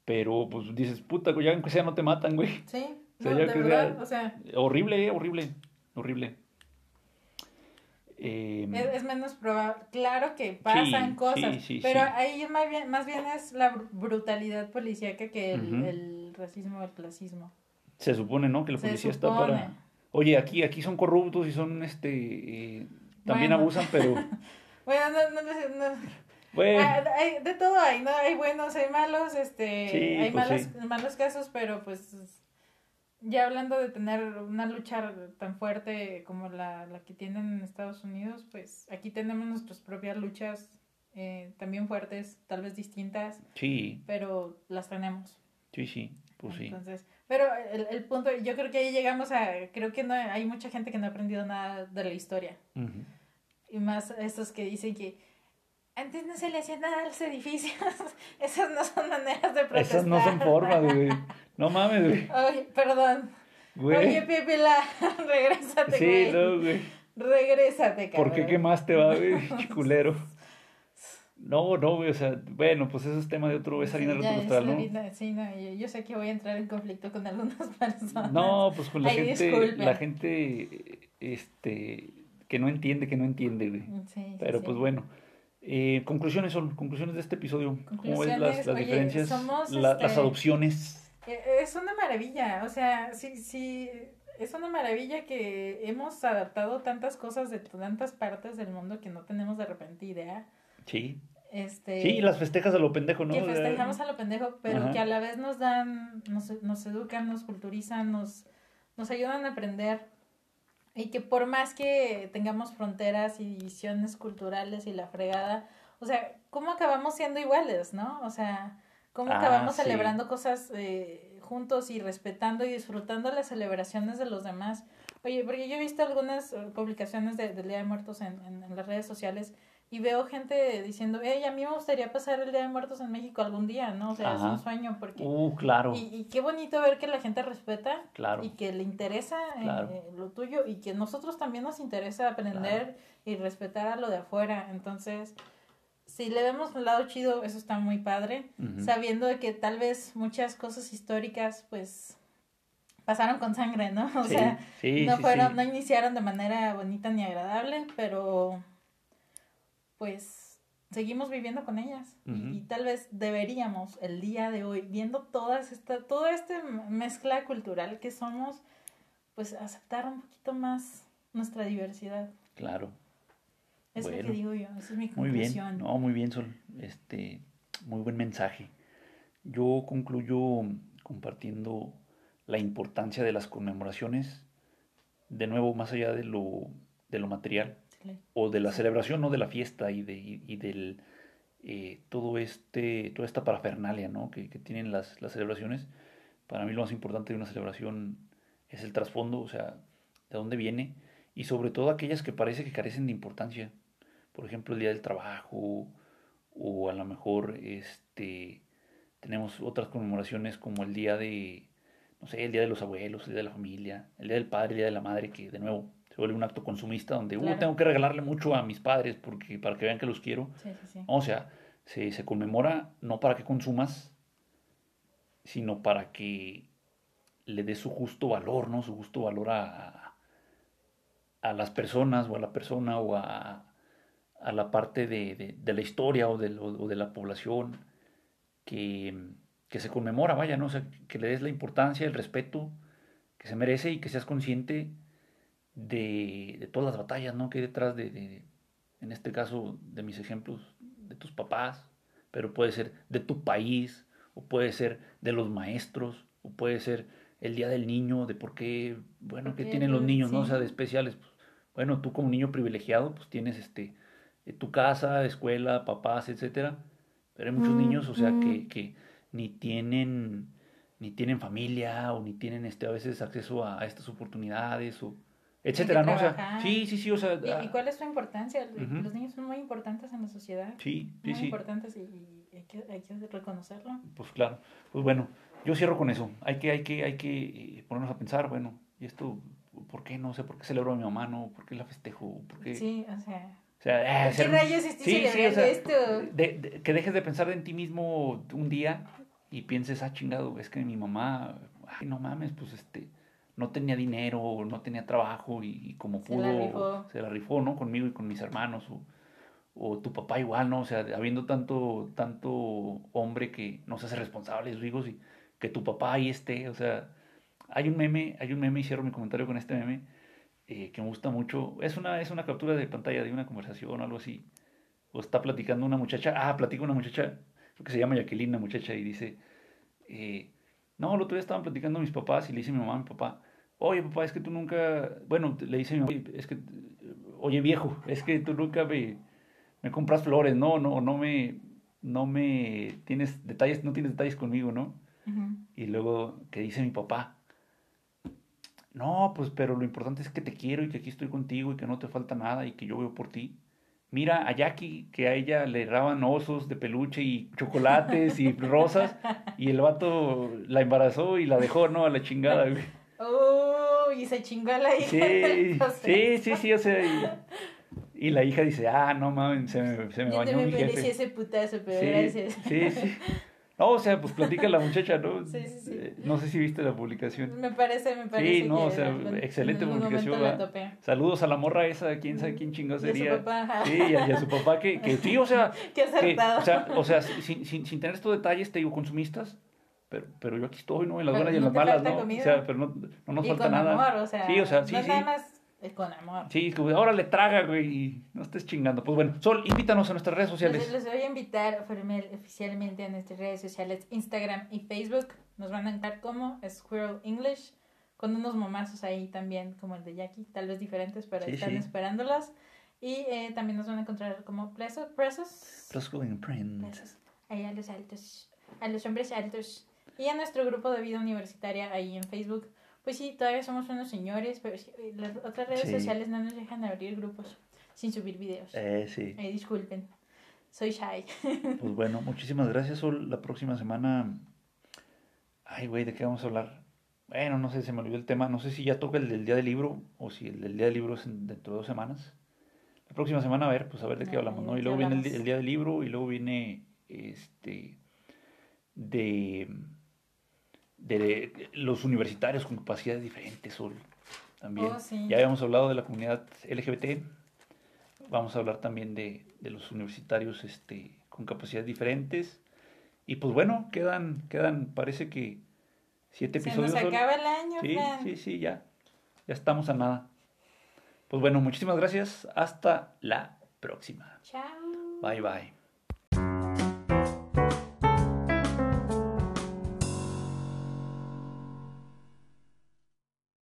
Pero, pues, dices, puta, ya aunque sea no te matan, güey. Sí, O sea, no, ya de que verdad, sea- o sea, Horrible, eh, horrible, horrible. Eh, es, es menos probable. Claro que pasan Sí, cosas, sí, sí, pero ahí más bien, más bien es la br- brutalidad policíaca que el, racismo o el clasismo. se supone, ¿no? Que la policía está para... Oye, aquí, aquí son corruptos y son, este... eh, también Bueno. abusan, pero... <laughs> Bueno, no, no, no, no. Bueno, Ah, hay- de todo hay, ¿no? Hay buenos, hay malos, este, hay pues malos, malos casos, pero pues ya hablando de tener una lucha tan fuerte como la, la que tienen en Estados Unidos, pues aquí tenemos nuestras propias luchas eh, también fuertes, tal vez distintas, sí, pero las tenemos. sí, sí, pues sí. Entonces, pero el, el punto, yo creo que ahí llegamos a, creo que no, hay mucha gente que no ha aprendido nada de la historia. Y más estos que dicen que antes no se le hacía nada a los edificios. <laughs> Esas no son maneras de protestar. Esas no son formas, güey. No mames, güey. Oye, perdón. Güey. Oye, Pepe, la... <laughs> regrésate, sí, güey. no, güey. Regrésate, cabrón. ¿Por qué quemaste, va, güey? <laughs> Chiculero. No, no, güey, o sea, bueno, pues eso es tema de otro, es harina Sí, costal, ¿no? harina, Sí, no, yo, yo sé que voy a entrar en conflicto con algunas <laughs> personas. No, pues con la Ay, gente, disculpen. la gente, este, que no entiende, que no entiende, güey. Sí, sí, Pero sí. pues bueno. Eh, conclusiones son, conclusiones de este episodio. ¿Cómo ves las, Conclusiones, las oye, diferencias? somos, la- este, Las adopciones. Eh, Es una maravilla, o sea, sí, sí, es una maravilla que hemos adaptado tantas cosas de tantas partes del mundo que no tenemos de repente idea. Sí. Este, Sí, las festejas a lo pendejo, ¿no? que festejamos a lo pendejo, pero Ajá. que a la vez nos dan, nos, nos educan, nos culturizan, nos, nos ayudan a aprender. Y que por más que tengamos fronteras y divisiones culturales y la fregada, o sea, ¿cómo acabamos siendo iguales, no? O sea, ¿cómo Ah, acabamos sí. celebrando cosas eh, juntos y respetando y disfrutando las celebraciones de los demás? Oye, porque yo he visto algunas eh, publicaciones de- del Día de Muertos en, en, en las redes sociales y veo gente diciendo, hey, a mí me gustaría pasar el Día de Muertos en México algún día, ¿no? O sea, es un sueño porque... Uh, claro, Y, y qué bonito ver que la gente respeta claro. y que le interesa eh, Claro. eh, lo tuyo y que nosotros también nos interesa aprender y respetar a lo de afuera. Entonces, si le vemos un lado chido, eso está muy padre, sabiendo de que tal vez muchas cosas históricas, pues, pasaron con sangre, ¿no? <laughs> O Sí, sea, sí, no fueron, sí. no iniciaron de manera bonita ni agradable, pero pues seguimos viviendo con ellas. Y- y, tal vez deberíamos el día de hoy, viendo todas esta, toda esta mezcla cultural que somos, pues aceptar un poquito más nuestra diversidad. Claro. Es lo Bueno. que digo yo, esa es mi Muy bien. conclusión. No, muy bien, Sol. Este, muy buen mensaje. Yo concluyo compartiendo la importancia de las conmemoraciones, de nuevo, más allá de lo, de lo material, Sí. o de la celebración, no de la fiesta y, de, y, y del eh, todo este, toda esta parafernalia ¿no? que, que tienen las, las celebraciones. Para mí lo más importante de una celebración es el trasfondo, o sea, de dónde viene, y sobre todo aquellas que parece que carecen de importancia. Por ejemplo, el Día del Trabajo, o a lo mejor este, tenemos otras conmemoraciones como el día de, no sé, el día de los abuelos, el día de la familia, el día del padre, el día de la madre, que de nuevo se vuelve un acto consumista donde uh, tengo que regalarle mucho a mis padres porque para que vean que los quiero. O sea, se, se conmemora no para que consumas, sino para que le dé su justo valor, ¿no? Su justo valor a, a las personas o a la persona o a, a la parte de, de, la historia o de, o de la población que, que, se conmemora, vaya, ¿no? O sea, que le des la importancia, el respeto que se merece y que seas consciente de, de todas las batallas, ¿no? Que hay detrás de, en este caso, de mis ejemplos, de tus papás, pero puede ser de tu país, o puede ser de los maestros, o puede ser el día del niño, de por qué, bueno, qué tienen los niños, ¿no? O sea, de especiales. Pues, bueno, tú como niño privilegiado, pues tienes este, tu casa, escuela, papás, etcétera. Pero hay muchos mm, niños, o sea, que, mm. que ni tienen ni tienen familia o ni tienen este a veces acceso a, estas oportunidades o etcétera, ¿no? O sea, sí, sí, sí, o sea, ¿Y, ah cuál es su importancia? Los niños son muy importantes en la sociedad. Sí, sí, muy importantes y, hay, que, hay, que, reconocerlo. Pues claro. Pues bueno, yo cierro con eso. Hay que hay que hay que eh, ponernos a pensar, bueno, y esto ¿por qué no? sé, ¿por qué celebro a mi mamá? ¿No? ¿Por qué la festejo? ¿Por qué? Sí, o sea. O sea, eh, ¿Qué rayos estoy sí, sí, o sea, esto? De, que dejes de pensar en ti mismo un día y pienses, ah, chingado, es que mi mamá, ay, no mames, pues este, no tenía dinero, no tenía trabajo y, como pudo, se la, rifó. se la rifó, ¿no? Conmigo y con mis hermanos. O, o tu papá igual, ¿no? O sea, habiendo tanto, tanto hombre que no se hace responsable de sus hijos y que tu papá ahí esté, o sea, hay un meme, hay un meme, y cierro mi comentario con este meme, eh, que me gusta mucho. Es una, es una captura de pantalla de una conversación o algo así. O está platicando una muchacha, ah, platica una muchacha, creo que se llama Jacqueline, la muchacha, y dice, eh, no, el otro día estaban platicando mis papás y le dice mi mamá a mi papá, oye papá, es que tú nunca, bueno, le dice mi mamá, es que, oye viejo, es que tú nunca me, me compras flores, no, no, no me, no me tienes detalles, no tienes detalles conmigo, ¿no? Y luego, ¿qué dice mi papá? No, pues pero lo importante es que te quiero y que aquí estoy contigo y que no te falta nada y que yo veo por ti. Mira a Jackie, que a ella le daban osos de peluche y chocolates y <laughs> rosas, y el vato la embarazó y la dejó, ¿no? A la chingada, güey. Oh, y se chingó a la hija. Sí, sí, sí, sí, o sea, y, la hija dice, ah, no mames, se me, se me Yo bañó mi jefe. ese putazo, pero gracias. Sí, sí. No, o sea, pues platica la muchacha, ¿no? <laughs> Sí, sí, sí. Eh, no sé si viste la publicación. Me parece, me parece. Sí, no, o sea, excelente publicación. Saludos a la morra esa, quién sabe quién chingo sería. Y a su papá. Sí, y a, su papá que, que sí, o sea. <laughs> Qué acertado. o sea, o sea sin, sin, sin, tener estos detalles, te digo, consumistas, pero, pero yo aquí estoy, ¿no? En las buenas y en las malas, ¿no? O sea, pero no, no nos y falta nada. Amor, o sea, sí, o sea, sí, no sí. nada más con amor. Sí, ahora le traga, güey, y no estés chingando. Pues bueno, Sol, invítanos a nuestras redes sociales. Les, voy a invitar oficialmente a nuestras redes sociales, Instagram y Facebook. Nos van a encontrar como Squirrel English, con unos momazos ahí también, como el de Jackie, tal vez diferentes, pero están esperándolas. Y eh, también nos van a encontrar como presos. Presos. Presos. Ahí a los altos, a los hombres altos. Y a nuestro grupo de vida universitaria ahí en Facebook pues sí, todavía somos unos señores, pero eh, las otras redes sociales no nos dejan abrir grupos sin subir videos. Eh, sí. Eh, disculpen, soy shy. <laughs> Pues bueno, muchísimas gracias, Sol. La próxima semana... Ay, güey, ¿de qué vamos a hablar? Bueno, no sé, se me olvidó el tema. No sé si ya toca el del día del libro o si el del día del libro es dentro de dos semanas. La próxima semana, a ver, pues a ver de qué hablamos, ¿no? Y luego viene el, el, día del libro y luego viene este de de los universitarios con capacidades diferentes, Sol, también. Oh, ya habíamos hablado de la comunidad LGBT, vamos a hablar también de, de, los universitarios este, con capacidades diferentes. Y pues bueno, quedan, quedan, parece que siete episodios. Se nos acaba el año, Sí, sí, sí, ya. Ya estamos a nada. Pues bueno, muchísimas gracias. Hasta la próxima. Chao. Bye, bye.